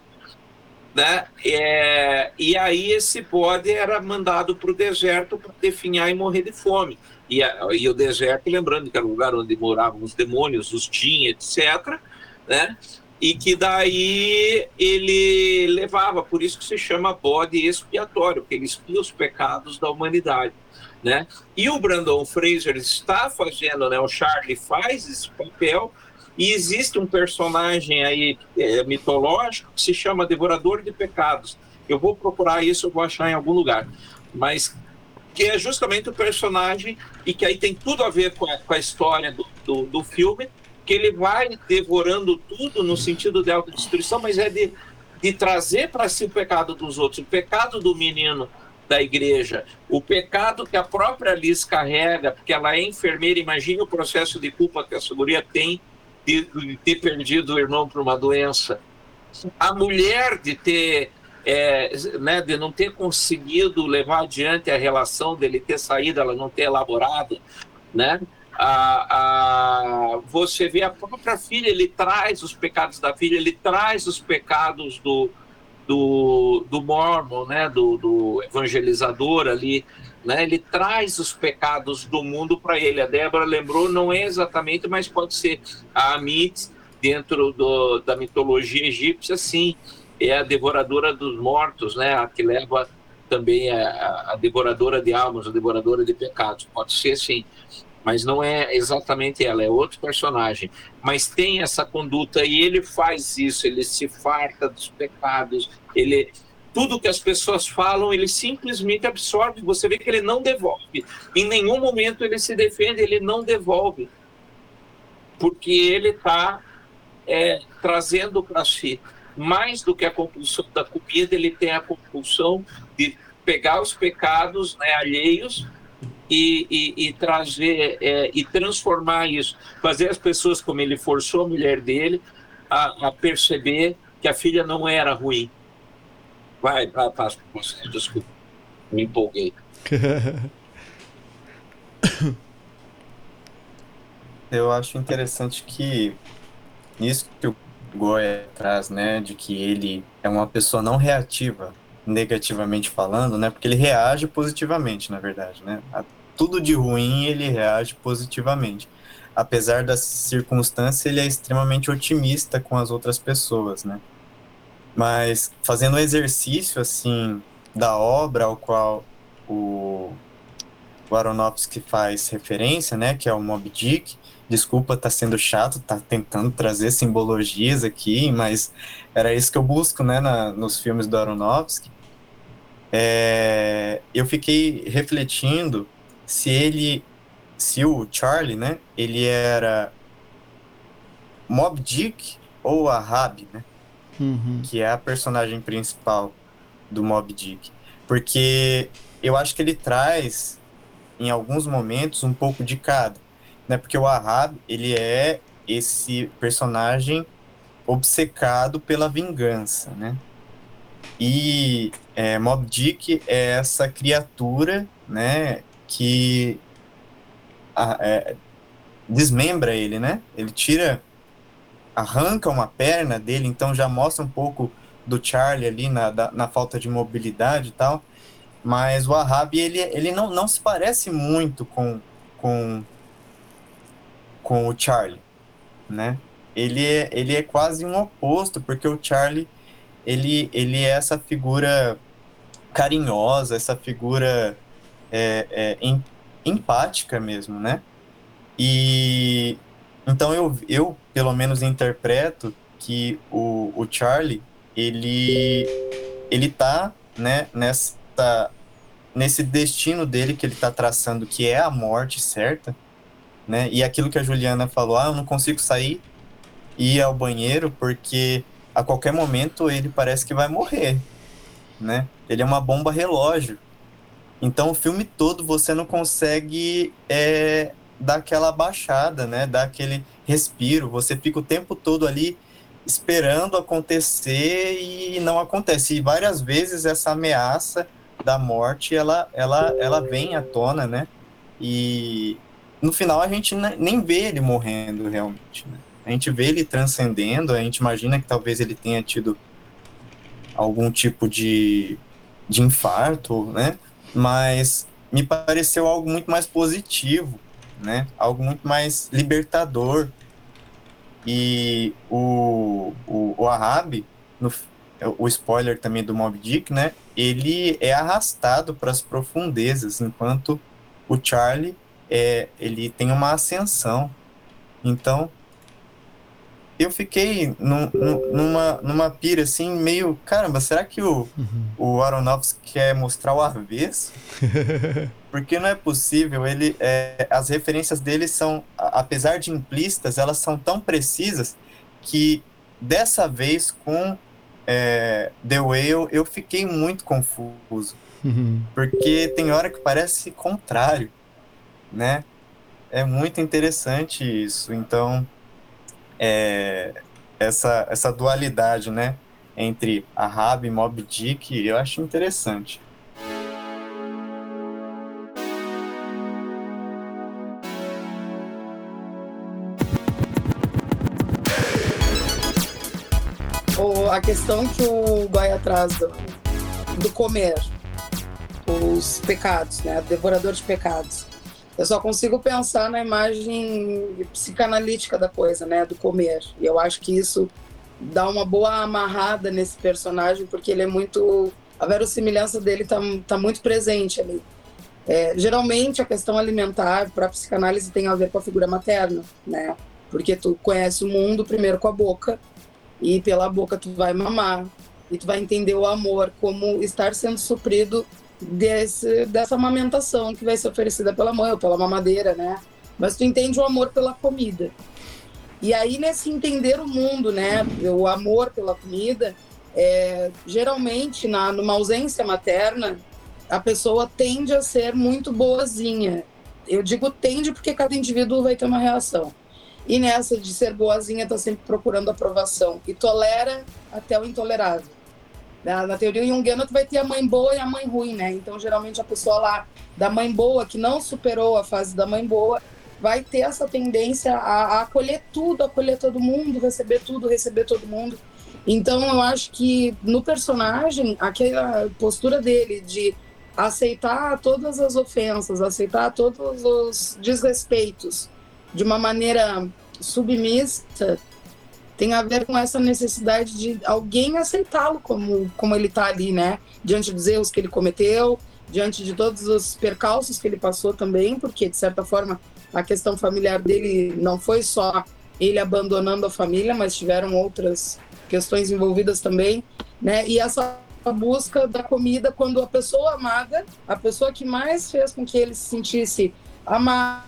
Speaker 2: né? É, e aí esse bode era mandado para o deserto para definhar e morrer de fome. E, e o deserto, lembrando que era o lugar onde moravam os demônios, os tinha, etc. Né? E que daí ele levava, por isso que se chama bode expiatório, porque ele expia os pecados da humanidade, né? E o Brandon Fraser está fazendo, né? O Charlie faz esse papel e existe um personagem aí é, mitológico que se chama Devorador de Pecados. Eu vou procurar isso, eu vou achar em algum lugar, mas que é justamente o personagem e que aí tem tudo a ver com a, com a história do, do, do filme que ele vai devorando tudo no sentido de autodestruição, mas é de, de trazer para si o pecado dos outros, o pecado do menino da igreja, o pecado que a própria Liz carrega, porque ela é enfermeira, imagine o processo de culpa que a segurança tem de, de, ter perdido o irmão por uma doença. A mulher de ter, é, né, de não ter conseguido levar adiante a relação dele ter saído, ela não ter elaborado, né? Você vê a própria filha, ele traz os pecados da filha, ele traz os pecados do, do, do mormon, né, do, do evangelizador ali, né, ele traz os pecados do mundo para ele. A Débora lembrou, não é exatamente, mas pode ser. A Amit, dentro do, da mitologia egípcia, sim, é a devoradora dos mortos, né, a que leva também a, a devoradora de almas, a devoradora de pecados, pode ser sim mas não é exatamente ela, é outro personagem. Mas tem essa conduta e ele faz isso, ele se farta dos pecados, ele tudo que as pessoas falam, ele simplesmente absorve. Você vê que ele não devolve. Em nenhum momento ele se defende, ele não devolve. Porque ele está é, trazendo para si, mais do que a compulsão da comida, ele tem a compulsão de pegar os pecados né, alheios e, e, e trazer é, e transformar isso, fazer as pessoas, como ele forçou a mulher dele, a, a perceber que a filha não era ruim. Vai, passo para você, desculpa, me empolguei. *coughs*
Speaker 5: Eu acho interessante que nisso que o Goya traz, né, de que ele é uma pessoa não reativa, negativamente falando, né, porque ele reage positivamente, na verdade, né, tudo de ruim ele reage positivamente. Apesar das circunstâncias, ele é extremamente otimista com as outras pessoas, né? Mas fazendo o exercício, assim, da obra ao qual o, o Aronofsky faz referência, né, que é o Moby Dick, desculpa tá sendo chato, tá tentando trazer simbologias aqui, mas era isso que eu busco, né, na, nos filmes do Aronofsky. É, eu fiquei refletindo se ele, se o Charlie, né, ele era Mob Dick ou a Rabi, né, uhum. que é a personagem principal do Mob Dick, porque eu acho que ele traz em alguns momentos um pouco de cada, né, porque o Ahab, ele é esse personagem obcecado pela vingança, né, e é, Mob Dick é essa criatura, né, que a, é, desmembra ele, né? Ele tira, arranca uma perna dele, então já mostra um pouco do Charlie ali na, da, na falta de mobilidade e tal. Mas o Ahab, ele, ele não, não se parece muito com, com, com o Charlie, né? ele é, ele é quase um oposto, porque o Charlie, ele, ele é essa figura carinhosa, essa figura é, é, em, empática mesmo, né? E então eu, eu pelo menos interpreto que o, o Charlie ele ele tá né nessa nesse destino dele que ele tá traçando que é a morte certa né? E aquilo que a Juliana falou ah eu não consigo sair ir ao banheiro porque a qualquer momento ele parece que vai morrer né? Ele é uma bomba relógio então o filme todo você não consegue é, dar aquela baixada, né? Dar aquele respiro. Você fica o tempo todo ali esperando acontecer e não acontece. E várias vezes essa ameaça da morte ela, ela, ela vem à tona, né? E no final a gente nem vê ele morrendo realmente. Né? A gente vê ele transcendendo, a gente imagina que talvez ele tenha tido algum tipo de, de infarto, né? Mas me pareceu algo muito mais positivo né? Algo muito mais libertador. E o, o, o Ahab, no, o spoiler também do Mob Dick, né? Ele é arrastado para as profundezas, enquanto o Charlie é, ele tem uma ascensão. Então, eu fiquei num, numa, numa pira assim, meio, caramba, será que o, uhum. o Aronofsky quer mostrar o avesso? *laughs* Porque não é possível, ele, é, as referências dele são, apesar de implícitas, elas são tão precisas que dessa vez com é, The Whale eu fiquei muito confuso. Uhum. Porque tem hora que parece contrário, né? É muito interessante isso. Então, é, essa, essa dualidade, né? Entre a Rab e Mob Dick, eu acho interessante.
Speaker 3: a questão que o Goya traz do, do comer, os pecados, né? Devorador de pecados. Eu só consigo pensar na imagem psicanalítica da coisa, né? Do comer. E eu acho que isso dá uma boa amarrada nesse personagem, porque ele é muito. A verossimilhança dele tá, tá muito presente ali. É, geralmente a questão alimentar para a psicanálise tem a ver com a figura materna, né? Porque tu conhece o mundo primeiro com a boca e pela boca tu vai mamar e tu vai entender o amor como estar sendo suprido desse, dessa amamentação que vai ser oferecida pela mãe ou pela mamadeira, né? Mas tu entende o amor pela comida. E aí, nesse entender o mundo, né? O amor pela comida, é, geralmente, na, numa ausência materna, a pessoa tende a ser muito boazinha. Eu digo tende porque cada indivíduo vai ter uma reação. E nessa de ser boazinha, tá sempre procurando aprovação. E tolera até o intolerável. Na, na teoria junguiana, tu vai ter a mãe boa e a mãe ruim, né? Então, geralmente, a pessoa lá da mãe boa, que não superou a fase da mãe boa, vai ter essa tendência a, a acolher tudo, acolher todo mundo, receber tudo, receber todo mundo. Então, eu acho que no personagem, aquela postura dele de aceitar todas as ofensas, aceitar todos os desrespeitos de uma maneira submissa tem a ver com essa necessidade de alguém aceitá-lo como, como ele está ali, né? Diante dos erros que ele cometeu, diante de todos os percalços que ele passou também, porque de certa forma a questão familiar dele não foi só ele abandonando a família, mas tiveram outras questões envolvidas também, né? E essa busca da comida quando a pessoa amada, a pessoa que mais fez com que ele se sentisse amado,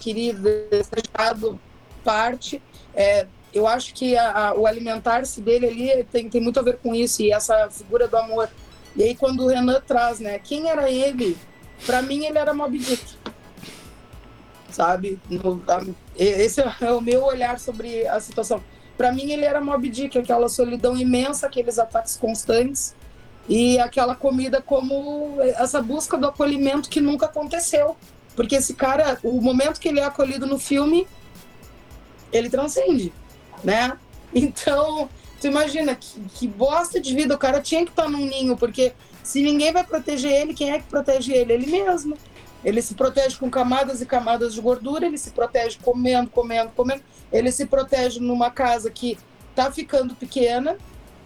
Speaker 3: querido, desejado, parte. É, eu acho que a, a, o alimentar-se dele ali tem, tem muito a ver com isso, e essa figura do amor. E aí, quando o Renan traz, né? Quem era ele? Para mim, ele era Moby Dick. Sabe? No, a, esse é o meu olhar sobre a situação. Para mim, ele era Moby Dick, aquela solidão imensa, aqueles ataques constantes e aquela comida como essa busca do acolhimento que nunca aconteceu. Porque esse cara, o momento que ele é acolhido no filme, ele transcende, né? Então, tu imagina que, que bosta de vida, o cara tinha que estar num ninho, porque se ninguém vai proteger ele, quem é que protege ele? Ele mesmo. Ele se protege com camadas e camadas de gordura, ele se protege comendo, comendo, comendo. Ele se protege numa casa que tá ficando pequena,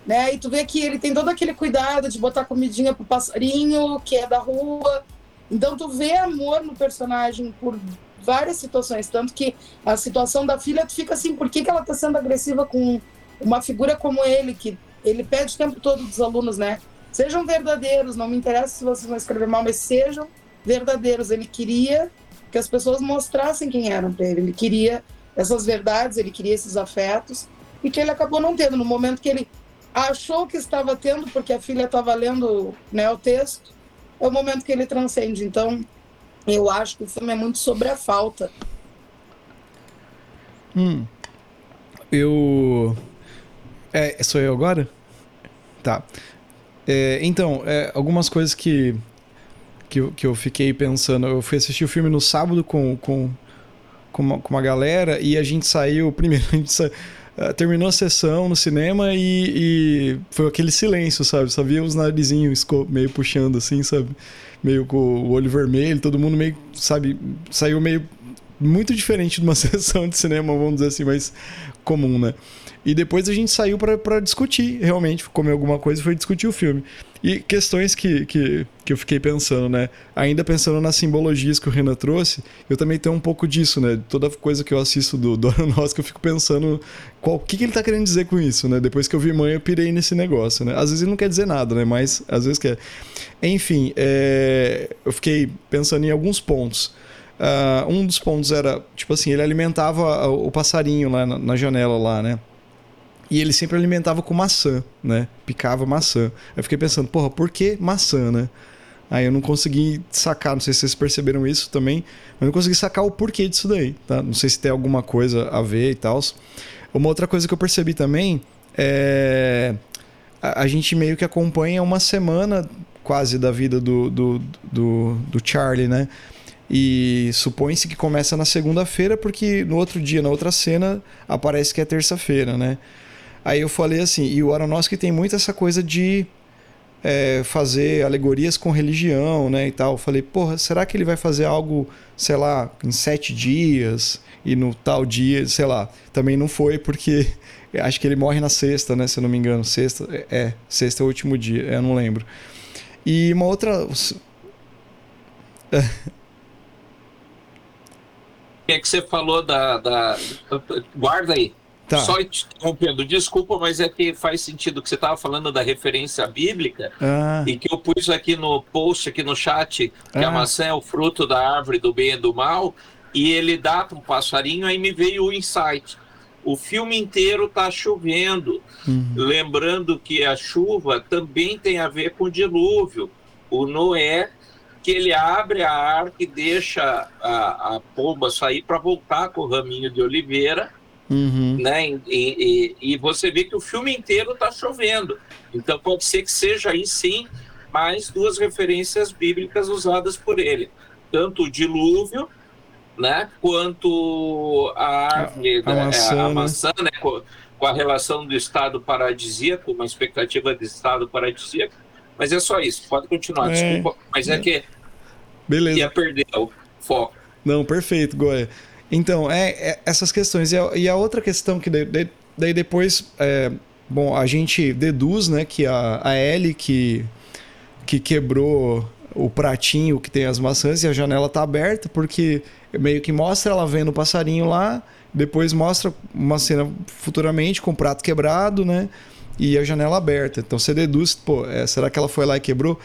Speaker 3: né? E tu vê que ele tem todo aquele cuidado de botar comidinha pro passarinho, que é da rua. Então tu vê amor no personagem por várias situações, tanto que a situação da filha tu fica assim, por que, que ela tá sendo agressiva com uma figura como ele, que ele pede o tempo todo dos alunos, né? Sejam verdadeiros, não me interessa se vocês vão escrever mal, mas sejam verdadeiros. Ele queria que as pessoas mostrassem quem eram para ele. Ele queria essas verdades, ele queria esses afetos e que ele acabou não tendo no momento que ele achou que estava tendo porque a filha estava lendo né, o texto. É o momento que ele transcende. Então, eu acho que o filme é muito sobre a falta.
Speaker 1: Hum. Eu. É, sou eu agora? Tá. É, então, é, algumas coisas que que eu, que eu fiquei pensando. Eu fui assistir o filme no sábado com, com, com, uma, com uma galera e a gente saiu. *laughs* Primeiro, a gente sa... Uh, terminou a sessão no cinema e, e, foi aquele silêncio, sabe? Só via os narizinhos meio puxando assim, sabe? Meio com o olho vermelho, todo mundo meio, sabe? Saiu meio muito diferente de uma *laughs* sessão de cinema, vamos dizer assim, mais comum, né? E depois a gente saiu para discutir, realmente, comer alguma coisa e foi discutir o filme. E questões que, que, que eu fiquei pensando, né? Ainda pensando nas simbologias que o Renan trouxe, eu também tenho um pouco disso, né? Toda coisa que eu assisto do, do *laughs* Aronofsky, eu fico pensando qual que, que ele tá querendo dizer com isso, né? Depois que eu vi Mãe, eu pirei nesse negócio, né? Às vezes ele não quer dizer nada, né? Mas às vezes quer. Enfim, é... eu fiquei pensando em alguns pontos. Uh, um dos pontos era, tipo assim, ele alimentava o passarinho lá na, na janela lá, né? E ele sempre alimentava com maçã, né? Picava maçã. Eu fiquei pensando, porra, por que maçã, né? Aí eu não consegui sacar, não sei se vocês perceberam isso também, mas não consegui sacar o porquê disso daí, tá? Não sei se tem alguma coisa a ver e tal. Uma outra coisa que eu percebi também é. A, a gente meio que acompanha uma semana quase da vida do, do, do, do Charlie, né? E supõe-se que começa na segunda-feira, porque no outro dia, na outra cena, aparece que é terça-feira, né? Aí eu falei assim, e o Aronofsky tem muito essa coisa de é, fazer alegorias com religião, né, e tal. Eu falei, porra, será que ele vai fazer algo, sei lá, em sete dias e no tal dia, sei lá. Também não foi porque *laughs* acho que ele morre na sexta, né, se eu não me engano. Sexta, é, é sexta é o último dia, eu não lembro. E uma outra...
Speaker 2: O que *laughs* é que você falou da, da... Guarda aí. Tá. Só te interrompendo, desculpa, mas é que faz sentido que você estava falando da referência bíblica ah. e que eu pus aqui no post, aqui no chat, que ah. a maçã é o fruto da árvore do bem e do mal, e ele dá para um passarinho, aí me veio o insight. O filme inteiro está chovendo, uhum. lembrando que a chuva também tem a ver com o dilúvio. O Noé, que ele abre a arca e deixa a, a pomba sair para voltar com o raminho de oliveira, Uhum. Né? E, e, e, você vê que o filme inteiro está chovendo. Então pode ser que seja aí sim mais duas referências bíblicas usadas por ele. Tanto o dilúvio, né? Quanto a árvore, a, a, né? maçã, a, a maçã né? Com, com, a relação do estado paradisíaco, uma expectativa de estado paradisíaco. Mas é só isso, pode continuar, é, desculpa. Mas é, é que
Speaker 1: Beleza.
Speaker 2: ia perder o foco.
Speaker 1: Não, perfeito, Goya. Então, é, é essas questões. E a, e a, outra questão que daí, daí depois, é, bom, a gente deduz, né, que a, a Ellie que, que quebrou o pratinho que tem as maçãs e a janela tá aberta, porque meio que mostra ela vendo o passarinho lá, depois mostra uma cena futuramente com o prato quebrado, né? E a janela aberta. Então você deduz, pô, é, será que ela foi lá e quebrou?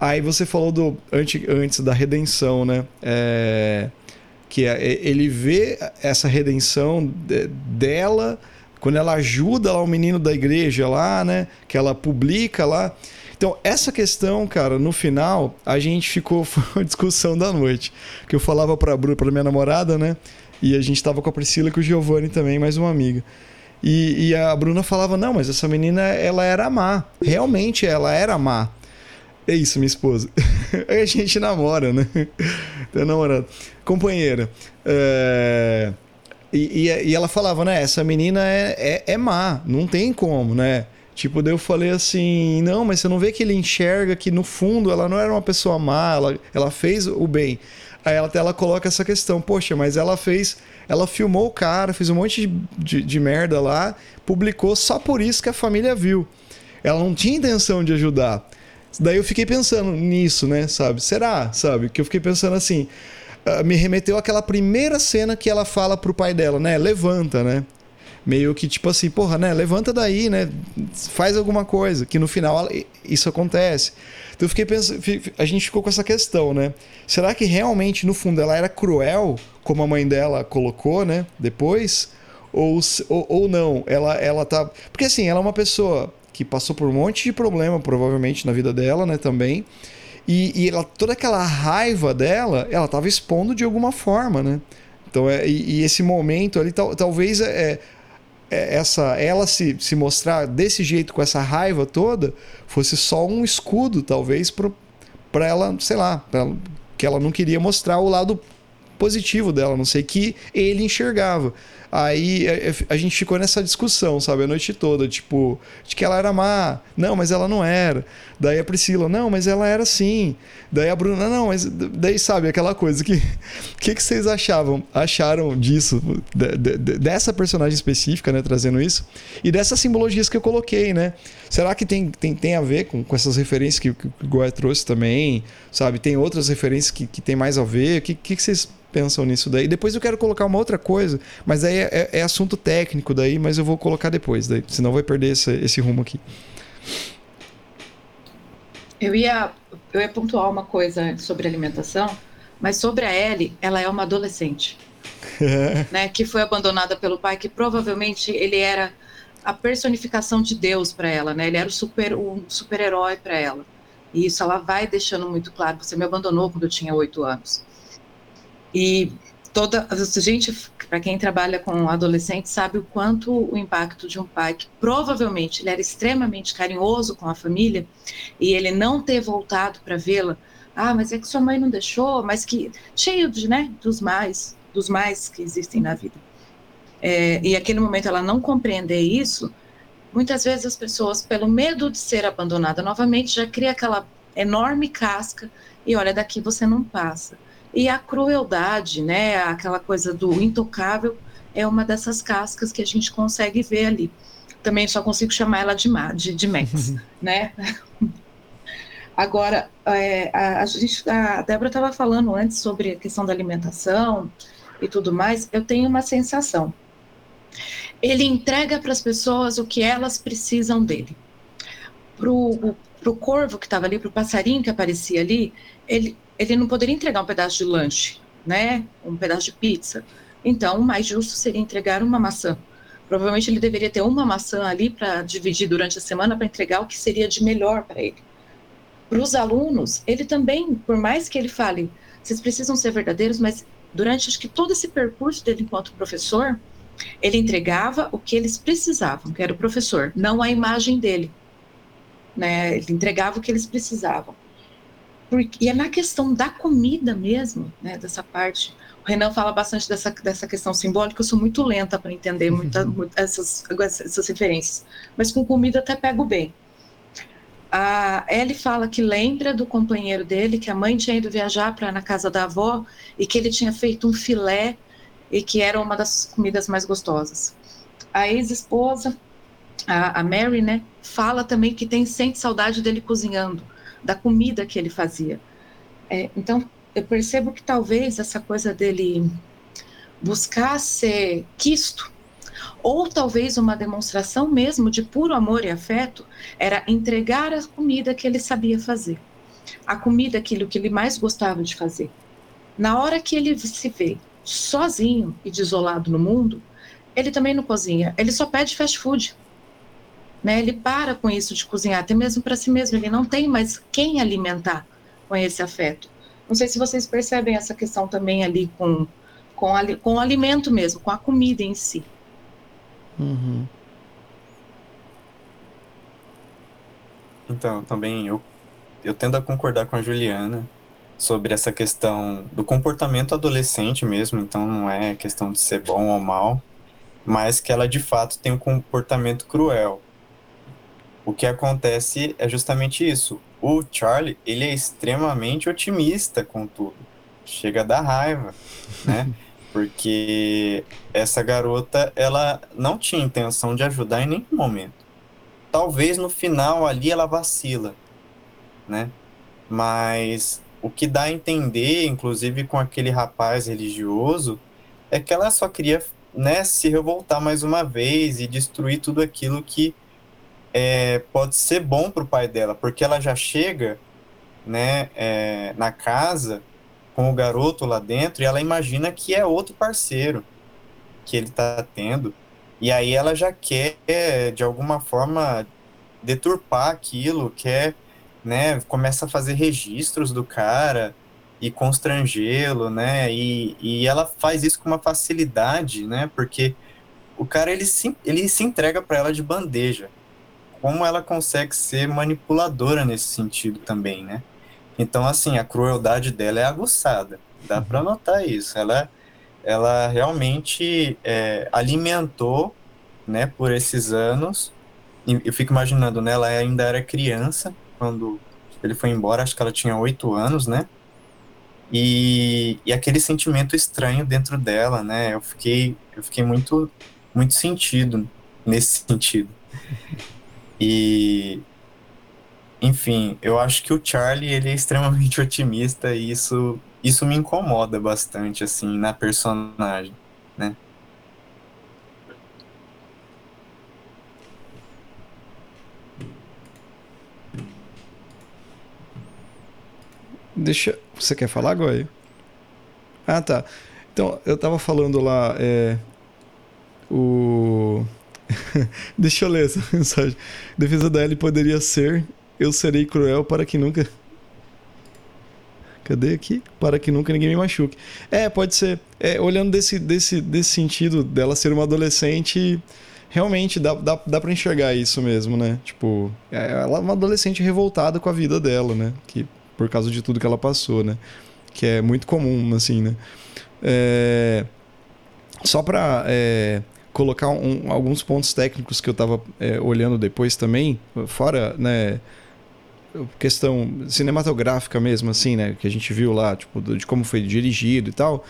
Speaker 1: Aí você falou do antes, antes da redenção, né? É, que é, ele vê essa redenção dela quando ela ajuda lá o menino da igreja lá, né? Que ela publica lá. Então, essa questão, cara, no final, a gente ficou. *laughs* Foi uma discussão da noite. Que eu falava pra Bruna, pra minha namorada, né? E a gente tava com a Priscila e com o Giovanni também, mais uma amiga. E, e a Bruna falava: não, mas essa menina, ela era má. Realmente, ela era má. É isso, minha esposa. *laughs* a gente namora, né? Tem namorado. Companheira. É... E, e, e, ela falava, né? Essa menina é, é, é, má, não tem como, né? Tipo, daí eu falei assim: não, mas você não vê que ele enxerga que no fundo ela não era uma pessoa má, ela, ela fez o bem. Aí ela, ela coloca essa questão, poxa, mas ela fez. Ela filmou o cara, fez um monte de, de, de merda lá, publicou só por isso que a família viu. Ela não tinha intenção de ajudar. Daí eu fiquei pensando nisso, né, sabe? Será, sabe? Que eu fiquei pensando assim. Uh, me remeteu àquela primeira cena que ela fala pro pai dela, né? Levanta, né? Meio que tipo assim, porra, né? Levanta daí, né? Faz alguma coisa. Que no final isso acontece. Então eu fiquei pensando. A gente ficou com essa questão, né? Será que realmente no fundo ela era cruel, como a mãe dela colocou, né? Depois? Ou, ou, ou não? Ela, ela tá. Porque assim, ela é uma pessoa que passou por um monte de problema, provavelmente, na vida dela, né, também. E, e ela, toda aquela raiva dela, ela estava expondo de alguma forma, né? Então, é, e, e esse momento ali, tal, talvez é, é, essa, ela se, se mostrar desse jeito, com essa raiva toda, fosse só um escudo, talvez, para ela, sei lá, pra, que ela não queria mostrar o lado positivo dela, não sei, que ele enxergava. Aí é, é, a gente ficou nessa discussão, sabe, a noite toda, tipo, de que ela era má. Não, mas ela não era. Daí a Priscila, não, mas ela era sim. Daí a Bruna, não, mas daí sabe aquela coisa que *laughs* que que vocês achavam, acharam disso, de, de, dessa personagem específica, né, trazendo isso e dessas simbologias que eu coloquei, né? Será que tem, tem, tem a ver com, com essas referências que, que o Goya trouxe também, sabe? Tem outras referências que, que tem mais a ver? O que, que, que vocês pensam nisso daí. Depois eu quero colocar uma outra coisa, mas aí é, é, é assunto técnico daí, mas eu vou colocar depois, daí, senão vai perder esse, esse rumo aqui.
Speaker 4: Eu ia, eu ia pontuar uma coisa sobre alimentação, mas sobre a Ellie, ela é uma adolescente. *laughs* né, que foi abandonada pelo pai, que provavelmente ele era a personificação de Deus para ela, né? Ele era o super um super-herói para ela. E isso ela vai deixando muito claro. Você me abandonou quando eu tinha oito anos. E toda a gente, para quem trabalha com adolescentes, sabe o quanto o impacto de um pai que provavelmente ele era extremamente carinhoso com a família e ele não ter voltado para vê-la. Ah, mas é que sua mãe não deixou, mas que cheio de, né, dos mais, dos mais que existem na vida. É, e aquele momento ela não compreender isso, muitas vezes as pessoas, pelo medo de ser abandonada novamente, já cria aquela enorme casca e olha, daqui você não passa. E a crueldade, né, aquela coisa do intocável, é uma dessas cascas que a gente consegue ver ali. Também só consigo chamar ela de, de, de Max, *laughs* né? Agora, é, a, a, gente, a Débora estava falando antes sobre a questão da alimentação e tudo mais. Eu tenho uma sensação. Ele entrega para as pessoas o que elas precisam dele. Para o corvo que estava ali, para o passarinho que aparecia ali, ele, ele não poderia entregar um pedaço de lanche, né? Um pedaço de pizza. Então, o mais justo seria entregar uma maçã. Provavelmente ele deveria ter uma maçã ali para dividir durante a semana para entregar o que seria de melhor para ele. Para os alunos, ele também, por mais que ele fale, vocês precisam ser verdadeiros, mas durante acho que todo esse percurso dele enquanto professor, ele entregava o que eles precisavam, que era o professor, não a imagem dele. Né? Ele entregava o que eles precisavam. Porque, e é na questão da comida mesmo, né, dessa parte. O Renan fala bastante dessa, dessa questão simbólica, eu sou muito lenta para entender muita, uhum. essas, essas referências. Mas com comida até pego bem. A Ellie fala que lembra do companheiro dele, que a mãe tinha ido viajar para na casa da avó e que ele tinha feito um filé e que era uma das comidas mais gostosas. A ex-esposa, a, a Mary, né, fala também que tem sente saudade dele cozinhando da comida que ele fazia. É, então, eu percebo que talvez essa coisa dele buscar ser quisto, ou talvez uma demonstração mesmo de puro amor e afeto, era entregar a comida que ele sabia fazer. A comida, aquilo que ele mais gostava de fazer. Na hora que ele se vê sozinho e desolado no mundo, ele também não cozinha, ele só pede fast food. Né? Ele para com isso de cozinhar, até mesmo para si mesmo. Ele não tem mais quem alimentar com esse afeto. Não sei se vocês percebem essa questão também ali com, com, com o alimento mesmo, com a comida em si.
Speaker 1: Uhum.
Speaker 5: Então, também eu, eu tendo a concordar com a Juliana sobre essa questão do comportamento adolescente mesmo, então não é questão de ser bom ou mal, mas que ela de fato tem um comportamento cruel o que acontece é justamente isso. O Charlie, ele é extremamente otimista com tudo. chega a dar raiva, né? *laughs* Porque essa garota, ela não tinha intenção de ajudar em nenhum momento. Talvez no final ali ela vacila, né? Mas o que dá a entender, inclusive com aquele rapaz religioso, é que ela só queria né, se revoltar mais uma vez e destruir tudo aquilo que é, pode ser bom para o pai dela, porque ela já chega né, é, na casa com o garoto lá dentro e ela imagina que é outro parceiro que ele está tendo. E aí ela já quer, de alguma forma, deturpar aquilo, quer né, começa a fazer registros do cara e constrangê-lo, né, e, e ela faz isso com uma facilidade, né, porque o cara, ele se, ele se entrega para ela de bandeja. Como ela consegue ser manipuladora nesse sentido também, né? Então, assim, a crueldade dela é aguçada. Dá para uhum. notar isso. Ela, ela realmente é, alimentou, né, por esses anos. Eu fico imaginando, né, ela ainda era criança, quando ele foi embora, acho que ela tinha oito anos, né? E, e aquele sentimento estranho dentro dela, né? Eu fiquei, eu fiquei muito, muito sentido nesse sentido. E, enfim, eu acho que o Charlie ele é extremamente *laughs* otimista e isso, isso me incomoda bastante, assim, na personagem, né?
Speaker 1: Deixa. Você quer falar, Goi? Ah, tá. Então, eu tava falando lá. É, o. *laughs* Deixa eu ler essa *laughs* mensagem. Defesa da L poderia ser: Eu serei cruel para que nunca. Cadê aqui? Para que nunca ninguém me machuque. É, pode ser. É, olhando desse, desse, desse sentido dela ser uma adolescente, realmente dá, dá, dá pra enxergar isso mesmo, né? Tipo, é, ela é uma adolescente revoltada com a vida dela, né? Que por causa de tudo que ela passou, né? Que é muito comum, assim, né? É... Só para é, colocar um, alguns pontos técnicos que eu estava é, olhando depois também, fora, né? Questão cinematográfica mesmo, assim, né? Que a gente viu lá, tipo, de como foi dirigido e tal.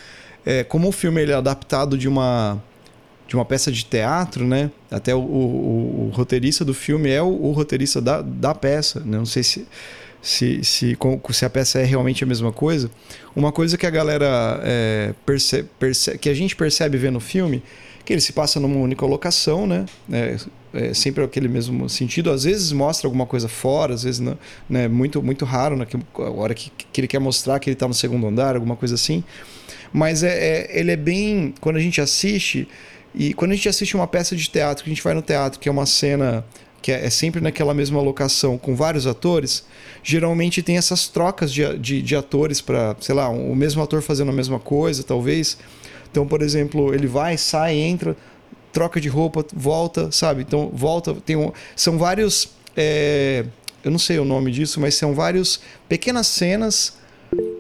Speaker 1: É, como o filme ele é adaptado de uma de uma peça de teatro, né? Até o, o, o roteirista do filme é o, o roteirista da, da peça. Né? Não sei se se, se, se a peça é realmente a mesma coisa. Uma coisa que a galera é, percebe, percebe, que a gente percebe vendo o filme, que ele se passa numa única locação, né? É, é sempre aquele mesmo sentido. Às vezes mostra alguma coisa fora, às vezes não, né? muito muito raro na hora que, que ele quer mostrar que ele está no segundo andar, alguma coisa assim. Mas é, é, ele é bem quando a gente assiste e quando a gente assiste uma peça de teatro, que a gente vai no teatro, que é uma cena que é, é sempre naquela mesma locação com vários atores, geralmente tem essas trocas de, de, de atores para, sei lá, o mesmo ator fazendo a mesma coisa, talvez. Então, por exemplo, ele vai, sai, entra, troca de roupa, volta, sabe? Então, volta. Tem um, são vários. É, eu não sei o nome disso, mas são vários pequenas cenas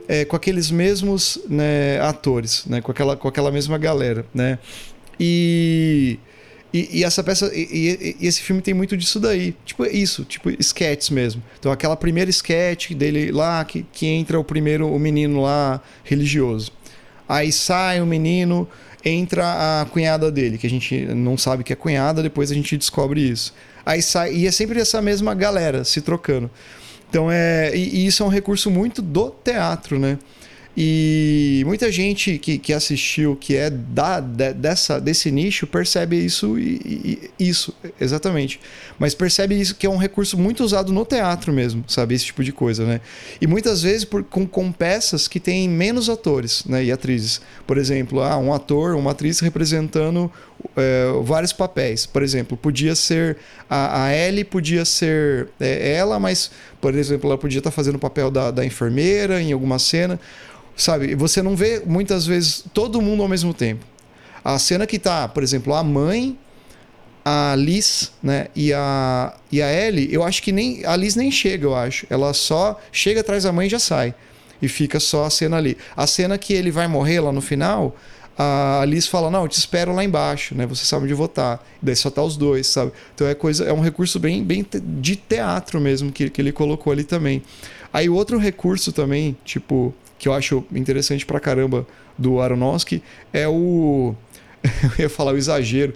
Speaker 1: é, com aqueles mesmos né, atores, né, com, aquela, com aquela mesma galera, né? E e, e essa peça, e, e, esse filme tem muito disso daí. Tipo, isso, tipo, sketches mesmo. Então, aquela primeira sketch dele lá, que, que entra o primeiro, o menino lá, religioso. Aí sai o menino, entra a cunhada dele, que a gente não sabe que é cunhada, depois a gente descobre isso. Aí sai, e é sempre essa mesma galera se trocando. Então é. E, e isso é um recurso muito do teatro, né? E muita gente que, que assistiu, que é da, de, dessa, desse nicho, percebe isso e, e, isso, exatamente. Mas percebe isso que é um recurso muito usado no teatro mesmo, sabe? Esse tipo de coisa, né? E muitas vezes por, com, com peças que têm menos atores né? e atrizes. Por exemplo, ah, um ator, uma atriz representando é, vários papéis. Por exemplo, podia ser a, a Ellie, podia ser é, ela, mas, por exemplo, ela podia estar fazendo o papel da, da enfermeira em alguma cena Sabe? Você não vê muitas vezes todo mundo ao mesmo tempo. A cena que tá, por exemplo, a mãe, a Liz, né, e a e a Ellie, eu acho que nem a Liz nem chega, eu acho. Ela só chega atrás da mãe e já sai. E fica só a cena ali. A cena que ele vai morrer lá no final, a Liz fala: "Não, eu te espero lá embaixo, né? Você sabe onde votar". Daí só tá os dois, sabe? Então é coisa, é um recurso bem bem de teatro mesmo que, que ele colocou ali também. Aí outro recurso também, tipo, que eu acho interessante pra caramba do Aronofsky é o. *laughs* eu ia falar o exagero.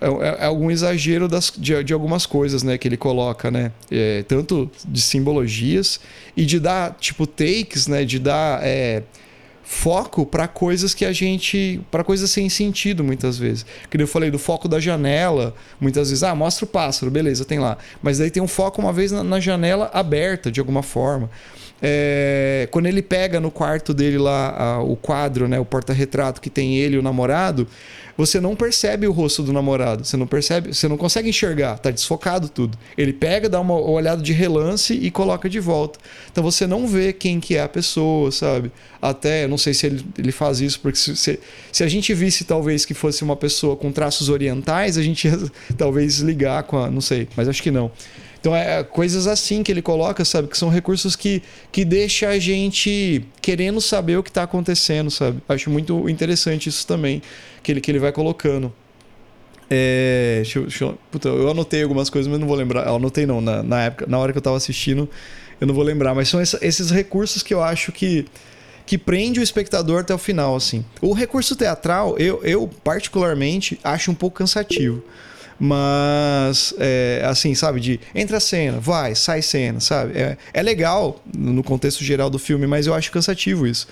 Speaker 1: É, é, é algum exagero das, de, de, algumas coisas né, que ele coloca, né? É, tanto de simbologias e de dar, tipo, takes, né? De dar. É, foco para coisas que a gente. para coisas sem sentido, muitas vezes. Que eu falei do foco da janela, muitas vezes, ah, mostra o pássaro, beleza, tem lá. Mas aí tem um foco uma vez na, na janela aberta, de alguma forma. É, quando ele pega no quarto dele lá a, o quadro, né, o porta-retrato que tem ele e o namorado, você não percebe o rosto do namorado, você não percebe, você não consegue enxergar, tá desfocado tudo. Ele pega, dá uma olhada de relance e coloca de volta. Então você não vê quem que é a pessoa, sabe? Até, não sei se ele, ele faz isso, porque se, se, se a gente visse talvez que fosse uma pessoa com traços orientais, a gente ia *laughs* talvez ligar com a, não sei, mas acho que não. Então é coisas assim que ele coloca, sabe? Que são recursos que, que deixa a gente querendo saber o que está acontecendo, sabe? Acho muito interessante isso também, que ele, que ele vai colocando. É, deixa eu, deixa eu, puta, eu anotei algumas coisas, mas não vou lembrar. Eu anotei não, na, na época, na hora que eu estava assistindo, eu não vou lembrar. Mas são esses recursos que eu acho que que prende o espectador até o final, assim. O recurso teatral, eu, eu particularmente acho um pouco cansativo. Mas, é, assim, sabe, de entra cena, vai, sai cena, sabe? É, é legal no contexto geral do filme, mas eu acho cansativo isso.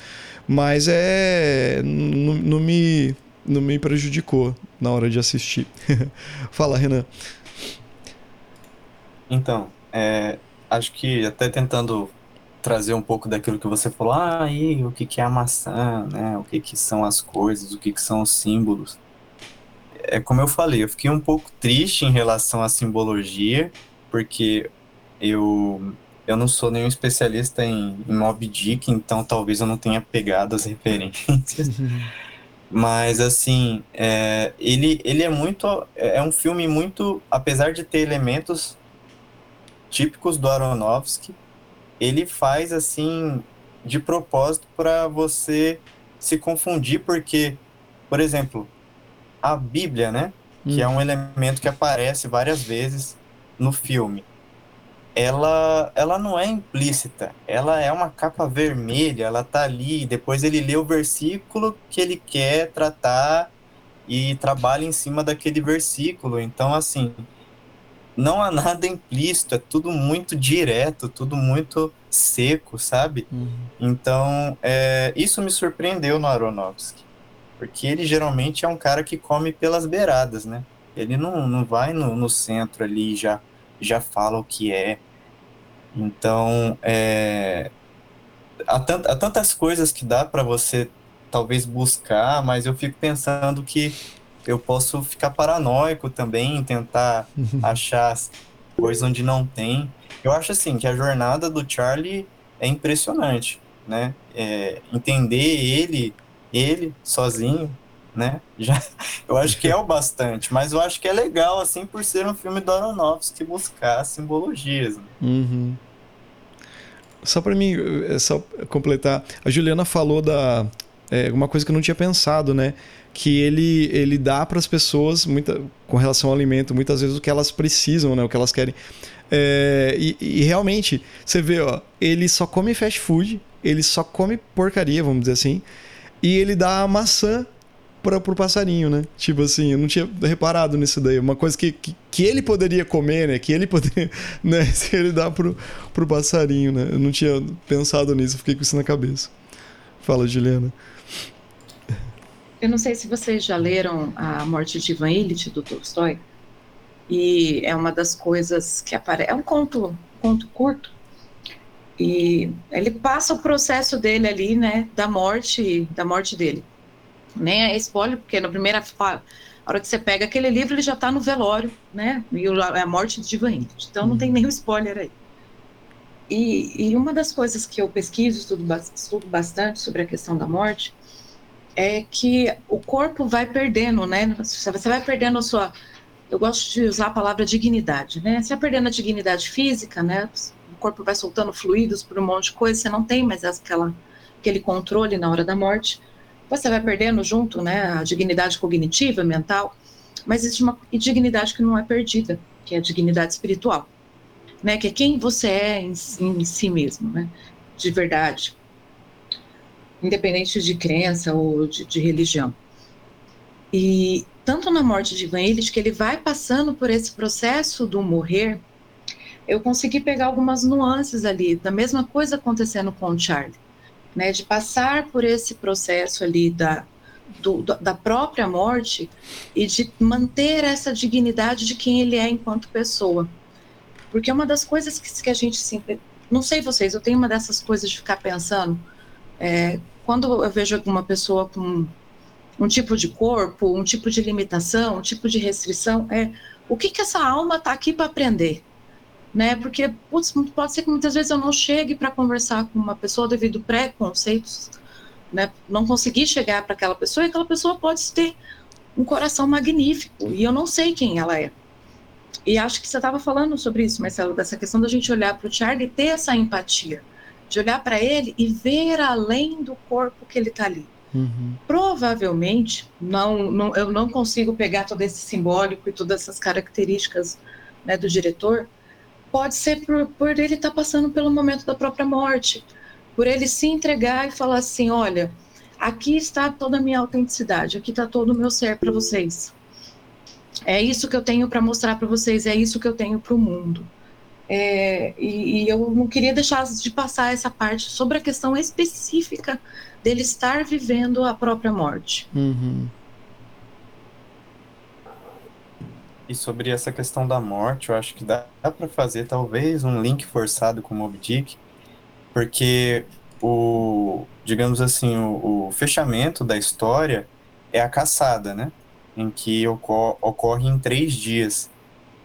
Speaker 1: Mas é. Não, me, não me prejudicou na hora de assistir. *laughs* Fala, Renan.
Speaker 5: Então, é, acho que até tentando trazer um pouco daquilo que você falou, ah, aí o que, que é a maçã, né? O que, que são as coisas, o que, que são os símbolos é como eu falei, eu fiquei um pouco triste em relação à simbologia, porque eu, eu não sou nenhum especialista em, em Mob Dick, então talvez eu não tenha pegado as *laughs* referências. Mas, assim, é, ele, ele é muito. É um filme muito. Apesar de ter elementos típicos do Aronofsky, ele faz, assim, de propósito para você se confundir, porque, por exemplo, a Bíblia, né? Hum. Que é um hum. elemento que aparece várias vezes no filme. Ela, ela não é implícita, ela é uma capa vermelha, ela tá ali, depois ele lê o versículo que ele quer tratar e trabalha em cima daquele versículo. Então, assim, não há nada implícito, é tudo muito direto, tudo muito seco, sabe? Uhum. Então, é, isso me surpreendeu no Aronofsky. Porque ele geralmente é um cara que come pelas beiradas, né? Ele não, não vai no, no centro ali e já, já fala o que é. Então, é, há, tant, há tantas coisas que dá para você talvez buscar, mas eu fico pensando que eu posso ficar paranoico também, tentar *laughs* achar coisas onde não tem. Eu acho assim que a jornada do Charlie é impressionante, né? É, entender ele ele sozinho, né? Já, eu acho que é o bastante, mas eu acho que é legal, assim, por ser um filme do Aronofsky buscar simbologias. Né?
Speaker 1: Uhum. Só para mim, é só completar, a Juliana falou da é, uma coisa que eu não tinha pensado, né? Que ele, ele dá para as pessoas, muita, com relação ao alimento, muitas vezes o que elas precisam, né? O que elas querem. É, e, e, realmente, você vê, ó, ele só come fast food, ele só come porcaria, vamos dizer assim e ele dá a maçã para pro passarinho, né? Tipo assim, eu não tinha reparado nisso daí. Uma coisa que, que, que, ele poderia comer, né? Que ele poderia, *laughs* né? Se ele dá pro, pro passarinho, né? Eu não tinha pensado nisso, fiquei com isso na cabeça. Fala, Juliana.
Speaker 4: Eu não sei se vocês já leram A Morte de Ivan Illich, do Tolstói. E é uma das coisas que aparece. É um conto, um conto curto e ele passa o processo dele ali, né, da morte, da morte dele. Nem é spoiler, porque na primeira a hora que você pega aquele livro, ele já está no velório, né, e a morte de Ivan Então não tem uhum. nenhum spoiler aí. E, e, uma das coisas que eu pesquiso, estudo, estudo bastante sobre a questão da morte, é que o corpo vai perdendo, né, você vai perdendo a sua eu gosto de usar a palavra dignidade, né? Você vai perdendo a dignidade física, né? Corpo vai soltando fluidos por um monte de coisa, você não tem mais aquela, aquele controle na hora da morte. Você vai perdendo junto né, a dignidade cognitiva, mental, mas existe uma dignidade que não é perdida, que é a dignidade espiritual, né, que é quem você é em, em si mesmo, né, de verdade. independente de crença ou de, de religião. E tanto na morte de Ivan Illich, que ele vai passando por esse processo do morrer, eu consegui pegar algumas nuances ali, da mesma coisa acontecendo com o Charlie, né, de passar por esse processo ali da, do, da própria morte e de manter essa dignidade de quem ele é enquanto pessoa. Porque uma das coisas que, que a gente sempre. Não sei vocês, eu tenho uma dessas coisas de ficar pensando. É, quando eu vejo alguma pessoa com um tipo de corpo, um tipo de limitação, um tipo de restrição, é o que, que essa alma está aqui para aprender? Né? Porque putz, pode ser que muitas vezes eu não chegue para conversar com uma pessoa devido preconceitos, né? não conseguir chegar para aquela pessoa e aquela pessoa pode ter um coração magnífico e eu não sei quem ela é. E acho que você estava falando sobre isso, Marcelo, dessa questão da gente olhar para o Charlie e ter essa empatia, de olhar para ele e ver além do corpo que ele está ali. Uhum. Provavelmente, não, não, eu não consigo pegar todo esse simbólico e todas essas características né, do diretor. Pode ser por, por ele estar tá passando pelo momento da própria morte, por ele se entregar e falar assim: olha, aqui está toda a minha autenticidade, aqui está todo o meu ser para vocês. É isso que eu tenho para mostrar para vocês, é isso que eu tenho para o mundo. É, e, e, eu não queria deixar de passar essa parte sobre a questão específica dele estar vivendo a própria morte.
Speaker 1: Uhum.
Speaker 5: E sobre essa questão da morte, eu acho que dá para fazer talvez um link forçado com o Moby Dick, porque o, digamos assim, o, o fechamento da história é a caçada, né? Em que ocor ocorre em três dias.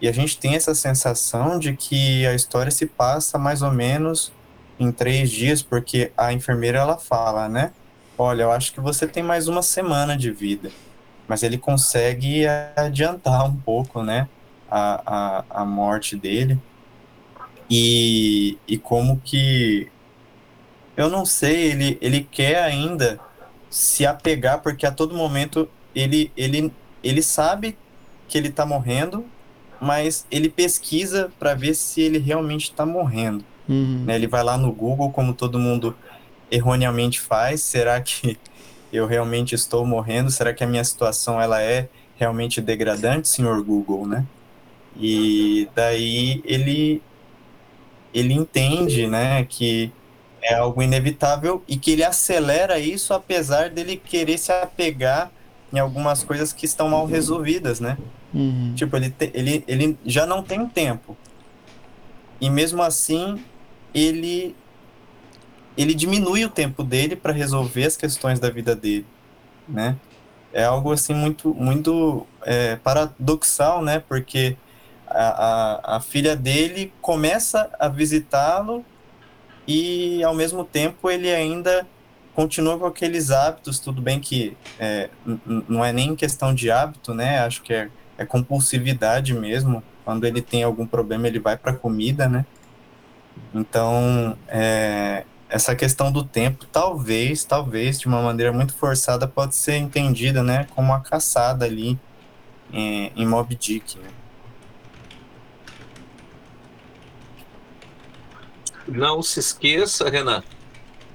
Speaker 5: E a gente tem essa sensação de que a história se passa mais ou menos em três dias, porque a enfermeira ela fala, né? Olha, eu acho que você tem mais uma semana de vida. Mas ele consegue adiantar um pouco, né? A, a, a morte dele. E, e como que. Eu não sei, ele, ele quer ainda se apegar, porque a todo momento ele, ele, ele sabe que ele tá morrendo, mas ele pesquisa para ver se ele realmente está morrendo.
Speaker 1: Uhum.
Speaker 5: Né? Ele vai lá no Google, como todo mundo erroneamente faz. Será que eu realmente estou morrendo? Será que a minha situação ela é realmente degradante, senhor Google, né? E daí ele ele entende, né, que é algo inevitável e que ele acelera isso apesar dele querer se apegar em algumas coisas que estão mal resolvidas, né?
Speaker 1: Uhum.
Speaker 5: Tipo, ele, te, ele, ele já não tem tempo. E mesmo assim, ele ele diminui o tempo dele para resolver as questões da vida dele, né? É algo assim muito muito é, paradoxal, né? Porque a, a, a filha dele começa a visitá-lo e ao mesmo tempo ele ainda continua com aqueles hábitos, tudo bem que é, não é nem questão de hábito, né? Acho que é, é compulsividade mesmo. Quando ele tem algum problema, ele vai para comida, né? Então, é, essa questão do tempo, talvez, talvez, de uma maneira muito forçada, pode ser entendida, né, como uma caçada ali em, em Mob Dick, né?
Speaker 2: Não se esqueça, Renan,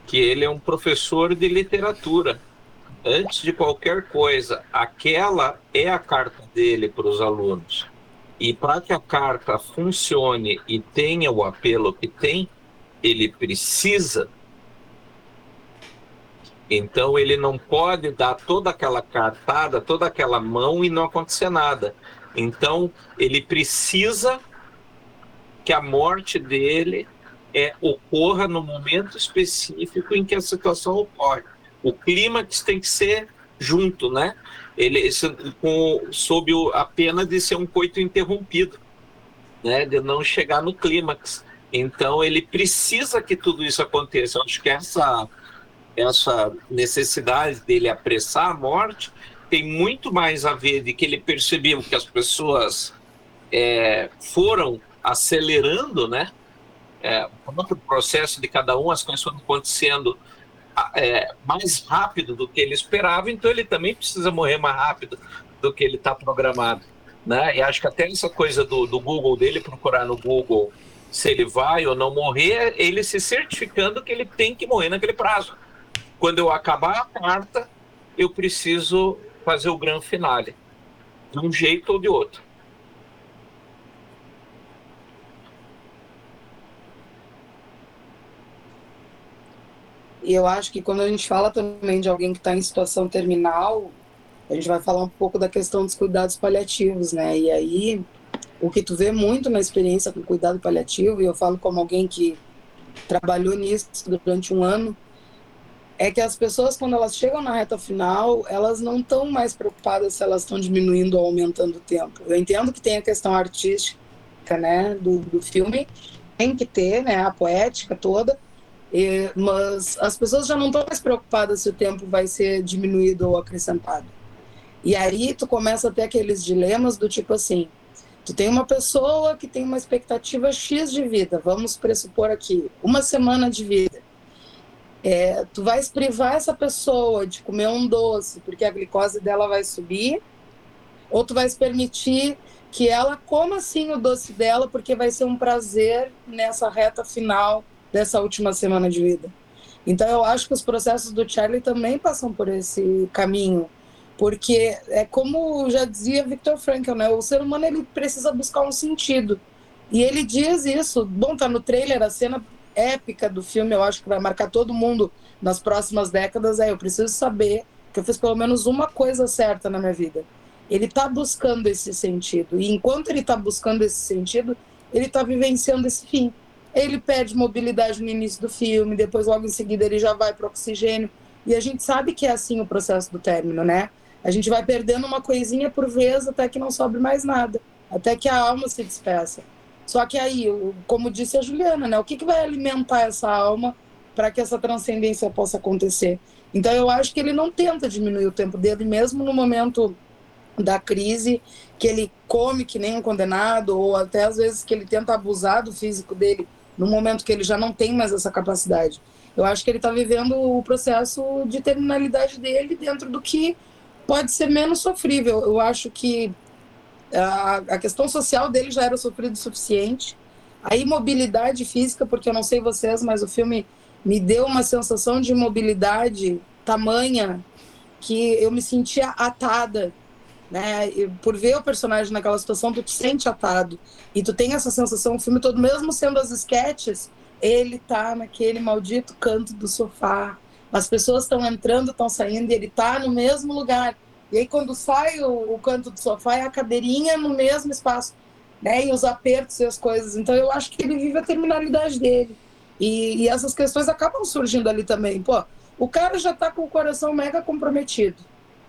Speaker 2: que ele é um professor de literatura. Antes de qualquer coisa, aquela é a carta dele para os alunos. E para que a carta funcione e tenha o apelo que tem, ele precisa. Então ele não pode dar toda aquela cartada, toda aquela mão e não acontecer nada. Então ele precisa que a morte dele é, ocorra no momento específico em que a situação ocorre. O clímax tem que ser junto, né? Ele com, sob a pena de ser um coito interrompido, né? De não chegar no clímax. Então ele precisa que tudo isso aconteça. Eu acho que essa essa necessidade dele apressar a morte tem muito mais a ver de que ele percebeu que as pessoas é, foram acelerando, né? É, o processo de cada um, as coisas foram acontecendo é, mais rápido do que ele esperava, então ele também precisa morrer mais rápido do que ele está programado. Né? E acho que até essa coisa do, do Google dele, procurar no Google se ele vai ou não morrer, ele se certificando que ele tem que morrer naquele prazo. Quando eu acabar a quarta, eu preciso fazer o grande finale, de um jeito ou de outro.
Speaker 3: E eu acho que quando a gente fala também de alguém que está em situação terminal, a gente vai falar um pouco da questão dos cuidados paliativos, né? E aí, o que tu vê muito na experiência com cuidado paliativo, e eu falo como alguém que trabalhou nisso durante um ano, é que as pessoas, quando elas chegam na reta final, elas não estão mais preocupadas se elas estão diminuindo ou aumentando o tempo. Eu entendo que tem a questão artística, né, do, do filme, tem que ter, né, a poética toda, e, mas as pessoas já não estão mais preocupadas se o tempo vai ser diminuído ou acrescentado. E aí tu começa a ter aqueles dilemas do tipo assim, tu tem uma pessoa que tem uma expectativa X de vida, vamos pressupor aqui, uma semana de vida. É, tu vais privar essa pessoa de comer um doce porque a glicose dela vai subir, ou tu vais permitir que ela coma sim o doce dela porque vai ser um prazer nessa reta final dessa última semana de vida. Então eu acho que os processos do Charlie também passam por esse caminho, porque é como já dizia Viktor Frankl, né? O ser humano ele precisa buscar um sentido. E ele diz isso. Bom, tá no trailer a cena épica do filme, eu acho que vai marcar todo mundo nas próximas décadas é eu preciso saber que eu fiz pelo menos uma coisa certa na minha vida. Ele está buscando esse sentido. E enquanto ele está buscando esse sentido, ele está vivenciando esse fim. Ele perde mobilidade no início do filme, depois logo em seguida ele já vai para oxigênio. E a gente sabe que é assim o processo do término, né? A gente vai perdendo uma coisinha por vez até que não sobre mais nada, até que a alma se despeça. Só que aí, como disse a Juliana, né? O que, que vai alimentar essa alma para que essa transcendência possa acontecer? Então eu acho que ele não tenta diminuir o tempo dele, mesmo no momento da crise, que ele come que nem um condenado, ou até às vezes que ele tenta abusar do físico dele no momento que ele já não tem mais essa capacidade. Eu acho que ele está vivendo o processo de terminalidade dele dentro do que pode ser menos sofrível. Eu acho que a, a questão social dele já era sofrida o suficiente. A imobilidade física, porque eu não sei vocês, mas o filme me deu uma sensação de imobilidade tamanha que eu me sentia atada né? E por ver o personagem naquela situação, tu te sente atado. E tu tem essa sensação o filme todo, mesmo sendo as sketches, ele tá naquele maldito canto do sofá. As pessoas estão entrando, estão saindo, e ele tá no mesmo lugar. E aí, quando sai o, o, canto do sofá, é a cadeirinha no mesmo espaço, né? E os apertos e as coisas. Então, eu acho que ele vive a terminalidade dele. E, e essas questões acabam surgindo ali também. Pô, o cara já tá com o coração mega comprometido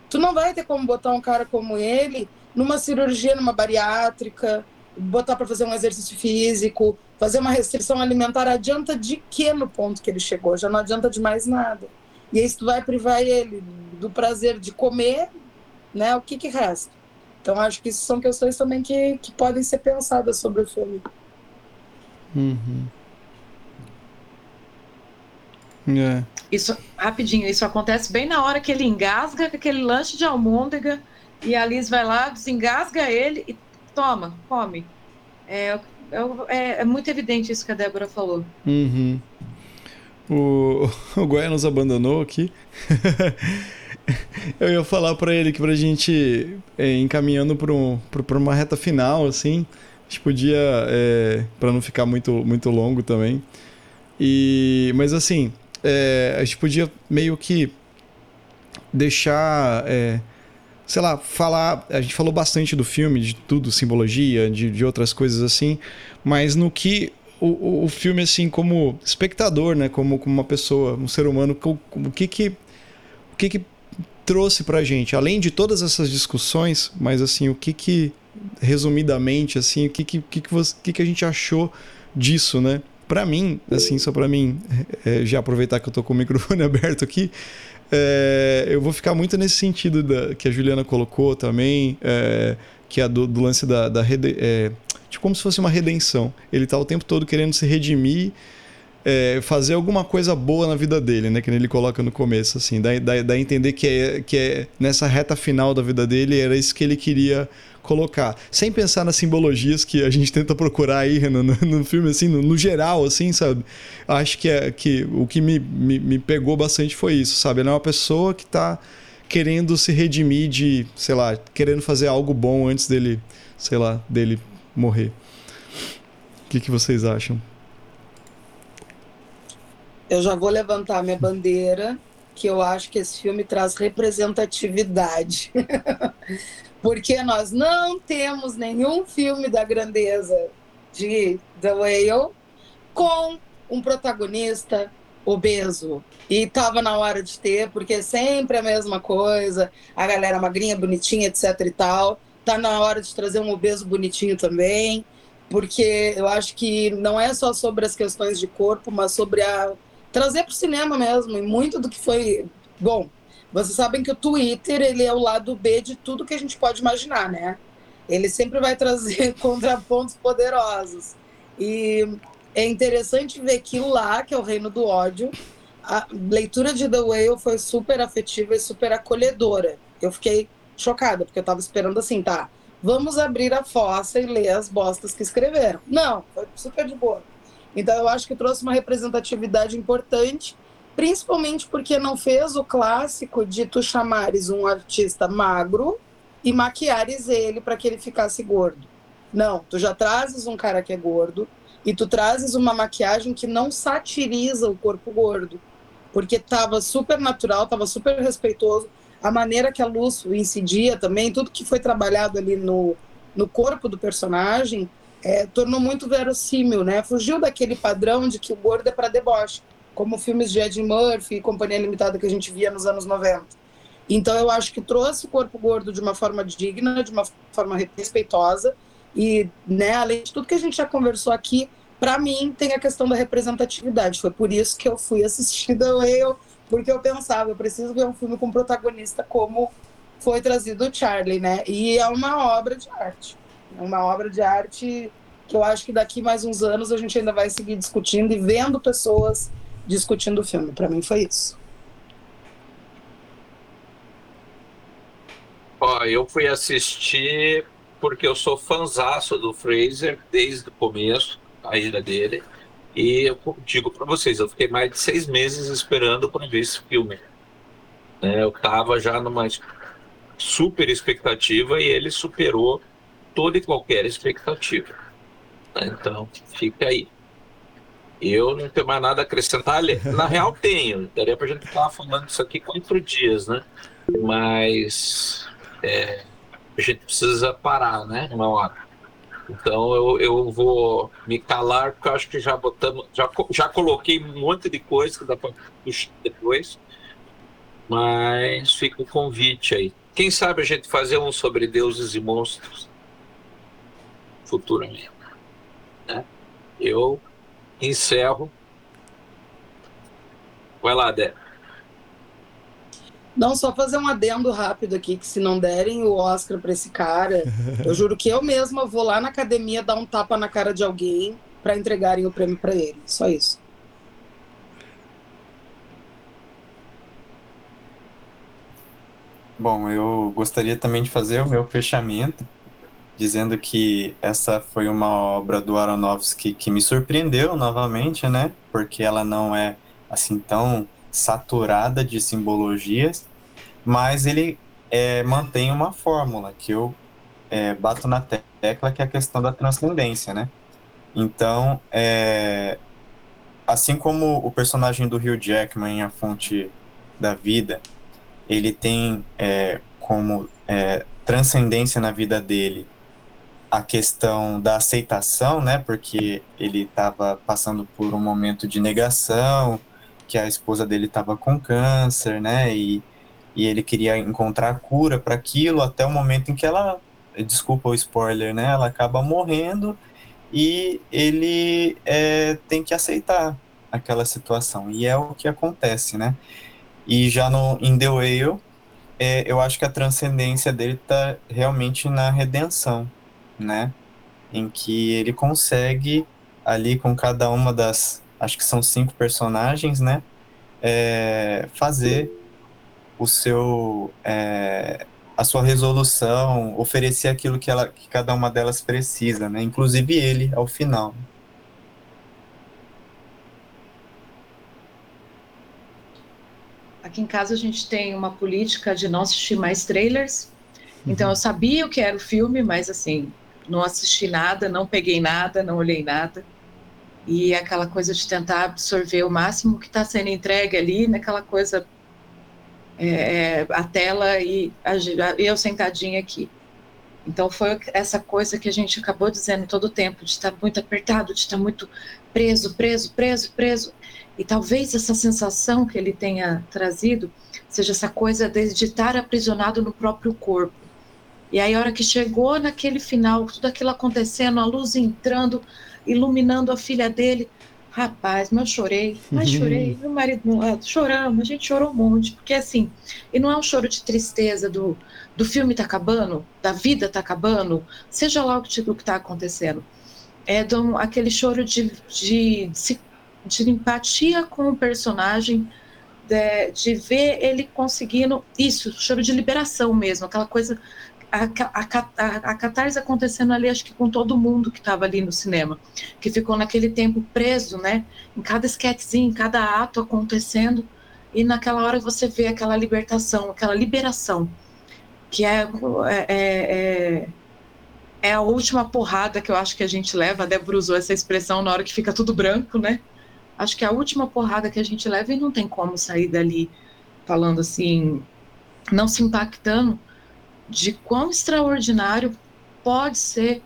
Speaker 3: Tu não vai ter como botar um cara como ele numa cirurgia, numa bariátrica, botar para fazer um exercício físico, fazer uma restrição alimentar. Adianta de que no ponto que ele chegou? Já não adianta de mais nada. E aí, se tu vai privar ele do prazer de comer, né, o que que resta? Então, acho que isso são questões também que, que podem ser pensadas sobre o filme.
Speaker 1: Uhum.
Speaker 4: É. Isso, rapidinho, isso acontece bem na hora que ele engasga com aquele lanche de almôndega e a Liz vai lá, desengasga ele e toma, come. É, é, é, é muito evidente isso que a Débora falou.
Speaker 1: Uhum. O, *laughs* o Goiás nos abandonou aqui. *laughs* Eu ia falar para ele que pra gente é, encaminhando para um, uma reta final, assim, a gente podia, é, para não ficar muito, muito longo também. E, mas assim, é, a gente podia meio que deixar. É, sei lá, falar. A gente falou bastante do filme, de tudo, simbologia, de, de outras coisas assim, mas no que o, o filme, assim, como espectador, né? Como, como uma pessoa, um ser humano, o, que que. O que que trouxe pra gente, além de todas essas discussões, mas assim, o que que, resumidamente, assim, o que que, que, que, você, que, que a gente achou disso, né? para mim, assim, só para mim, é, já aproveitar que eu tô com o microfone *laughs* aberto aqui, é, eu vou ficar muito nesse sentido da, que a Juliana colocou também, é, que é do, do lance da, da rede, é, tipo como se fosse uma redenção. Ele tá o tempo todo querendo se redimir é, fazer alguma coisa boa na vida dele, né? Que ele coloca no começo, assim. Dá, dá, dá a entender que é, que é nessa reta final da vida dele era isso que ele queria colocar. Sem pensar nas simbologias que a gente tenta procurar aí no, no, no filme, assim, no, no, geral, assim, sabe? Acho que, é, que o que me, me, me pegou bastante foi isso, sabe? Ele é uma pessoa que tá querendo se redimir de, sei lá, querendo fazer algo bom antes dele, sei lá, dele morrer. O que, que vocês acham?
Speaker 3: Eu já vou levantar minha bandeira, que eu acho que esse filme traz representatividade. *laughs* Porque nós não temos nenhum filme da grandeza de The Whale com um protagonista obeso. E tava na hora de ter, porque é sempre a mesma coisa, a galera magrinha, bonitinha, etc e tal. Tá na hora de trazer um obeso bonitinho também, porque eu acho que não é só sobre as questões de corpo, mas sobre a trazer para o cinema mesmo, e muito do que foi. Bom, vocês sabem que o Twitter ele é o lado B de tudo que a gente pode imaginar, né? Ele sempre vai trazer *laughs* contrapontos poderosos. E é interessante ver que lá, que é o reino do ódio, a leitura de The Whale foi super afetiva e super acolhedora. Eu fiquei chocada, porque eu estava esperando assim, tá, vamos abrir a fossa e ler as bostas que escreveram. Não, foi super de boa. Então eu acho que trouxe uma representatividade importante, principalmente porque não fez o clássico de tu chamares um artista magro e maquiares ele para que ele ficasse gordo. Não, tu já trazes um cara que é gordo e tu trazes uma maquiagem que não satiriza o corpo gordo, porque estava super natural, estava super respeitoso. A maneira que a luz incidia também, tudo que foi trabalhado ali no, no corpo do personagem, é, tornou muito verossímil, né? Fugiu daquele padrão de que o gordo é para deboche, como filmes de Ed Murphy e Companhia Limitada que a gente via nos anos 90. Então eu acho que trouxe o corpo gordo de uma forma digna, de uma forma respeitosa e, né, além de tudo que a gente já conversou aqui, para mim tem a questão da representatividade. Foi por isso que eu fui assistir The *laughs* Whale, porque eu pensava, eu preciso ver um filme com protagonista como foi trazido o Charlie, né? E é uma obra de arte. É uma obra de arte que eu acho que daqui mais uns anos a gente ainda vai seguir discutindo e vendo pessoas discutindo o filme. Para mim foi isso.
Speaker 2: Ó, eu fui assistir porque eu sou fanzaço do Fraser desde o começo, a ira dele. E eu digo para vocês, eu fiquei mais de seis meses esperando para ver esse filme. É, eu tava já numa super expectativa e ele superou toda e qualquer expectativa. Então, fica aí. Eu não tenho mais nada a acrescentar. Na real, tenho. Daria para a gente estar falando isso aqui quatro dias, né? Mas é, a gente precisa parar, né? Uma hora. Então eu, eu vou me calar, porque eu acho que já botamos, já, já coloquei um monte de coisa que dá para puxar depois. Mas fica o convite aí. Quem sabe a gente fazer um sobre deuses e monstros? Futuramente. Né? Eu encerro. Vai lá, Dé.
Speaker 3: Não, só fazer um adendo rápido aqui, que se não derem o Oscar para esse cara, *laughs* eu juro que eu mesma vou lá na academia dar um tapa na cara de alguém para entregarem o prêmio para ele. Só isso.
Speaker 5: Bom, eu gostaria também de fazer o meu fechamento dizendo que essa foi uma obra do Aronofsky que me surpreendeu novamente, né? Porque ela não é assim tão saturada de simbologias, mas ele é, mantém uma fórmula que eu é, bato na tecla, que é a questão da transcendência, né? Então, é, assim como o personagem do Hugh Jackman em A Fonte da Vida, ele tem é, como é, transcendência na vida dele a questão da aceitação, né? Porque ele estava passando por um momento de negação, que a esposa dele estava com câncer, né? E, e ele queria encontrar cura para aquilo até o momento em que ela, desculpa o spoiler, né? Ela acaba morrendo e ele é, tem que aceitar aquela situação. E é o que acontece, né? E já no In The Whale, é, eu acho que a transcendência dele está realmente na redenção né? Em que ele consegue ali com cada uma das acho que são cinco personagens, né? É, fazer o seu é, a sua resolução, oferecer aquilo que, ela, que cada uma delas precisa, né? Inclusive ele ao final.
Speaker 4: Aqui em casa a gente tem uma política de não assistir mais trailers. Então uhum. eu sabia o que era o filme, mas assim, não assisti nada, não peguei nada, não olhei nada. E aquela coisa de tentar absorver o máximo que está sendo entregue ali, naquela coisa é, é, a tela e a, eu sentadinha aqui. Então foi essa coisa que a gente acabou dizendo todo o tempo, de estar muito apertado, de estar muito preso, preso, preso, preso. E talvez essa sensação que ele tenha trazido seja essa coisa de estar aprisionado no próprio corpo. E aí, a hora que chegou naquele final, tudo aquilo acontecendo, a luz entrando, iluminando a filha dele, Rapaz, mas eu chorei, mas chorei, meu marido do lado, choramos, a gente chorou um monte, porque assim, e não é um choro de tristeza do, do filme tá acabando, da vida tá acabando, seja lá o que o que tá acontecendo. É do, aquele choro de, de, de, de empatia com o personagem, de, de ver ele conseguindo isso, choro de liberação mesmo, aquela coisa a, a, a, catarse acontecendo ali, acho que com todo mundo que estava ali no cinema, que ficou naquele tempo preso, né? Em cada sketchzinho, em cada ato acontecendo, e naquela hora você vê aquela libertação, aquela liberação, que é, é, é, é, é a última porrada que eu acho que a gente leva. A Débora usou essa expressão na hora que fica tudo branco, né? Acho que é a última porrada que a gente leva e não tem como sair dali falando assim, não se impactando de quão extraordinário pode ser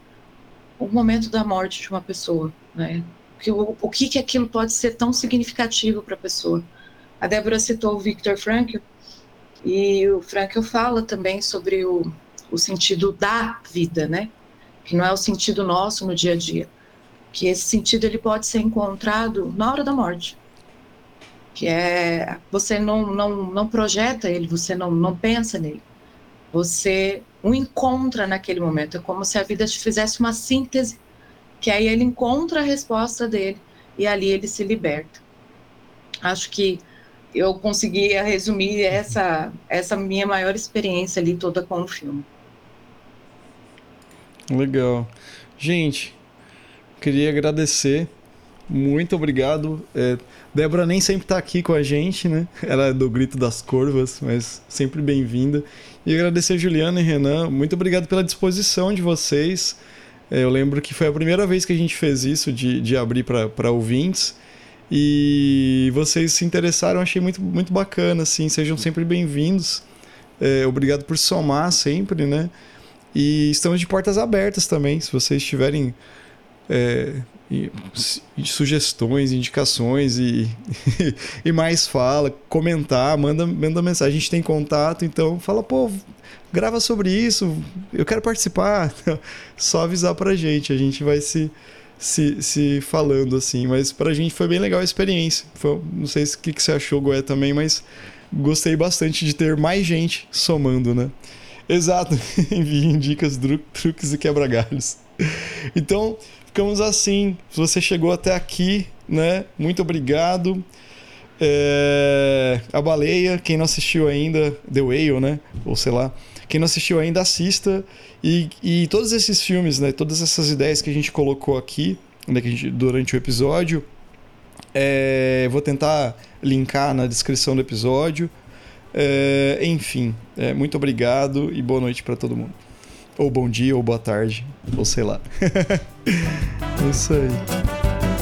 Speaker 4: o momento da morte de uma pessoa, né? O, o que que aquilo pode ser tão significativo para a pessoa? A Débora citou o Viktor Frankl e o Frankl fala também sobre o, o sentido da vida, né? Que não é o sentido nosso no dia a dia, que esse sentido ele pode ser encontrado na hora da morte, que é você não não, não projeta ele, você não não pensa nele você o encontra naquele momento. É como se a vida te fizesse uma síntese, que aí ele encontra a resposta dele e ali ele se liberta. Acho que eu consegui resumir essa, essa minha maior experiência ali toda com o filme.
Speaker 1: Legal. Gente, queria agradecer. Muito obrigado. É, Débora nem sempre está aqui com a gente, né? Ela é do Grito das Corvas, mas sempre bem-vinda. E agradecer a Juliana e Renan. Muito obrigado pela disposição de vocês. É, eu lembro que foi a primeira vez que a gente fez isso, de, de abrir para ouvintes. E vocês se interessaram, achei muito, muito bacana, assim. Sejam sempre bem-vindos. É, obrigado por somar sempre, né? E estamos de portas abertas também. Se vocês tiverem é, sugestões, indicações e, *laughs* e mais fala, comentar, manda, manda mensagem. A gente tem contato, então fala, pô, grava sobre isso, eu quero participar. *laughs* Só avisar pra gente, a gente vai se, se, se falando assim. Mas pra gente foi bem legal a experiência. Foi, não sei o que, que você achou, Goé, também, mas gostei bastante de ter mais gente somando, né? Exato, *laughs* enviem dicas, truques e quebra-galhos. Então, ficamos assim. Se você chegou até aqui, né? Muito obrigado. É... A Baleia, quem não assistiu ainda, The Whale, né? Ou sei lá. Quem não assistiu ainda, assista. E, e todos esses filmes, né? Todas essas ideias que a gente colocou aqui né, gente, durante o episódio, é... vou tentar linkar na descrição do episódio. É... enfim, é, muito obrigado e boa noite para todo mundo. Ou bom dia, ou boa tarde, ou sei lá. *laughs* é isso aí.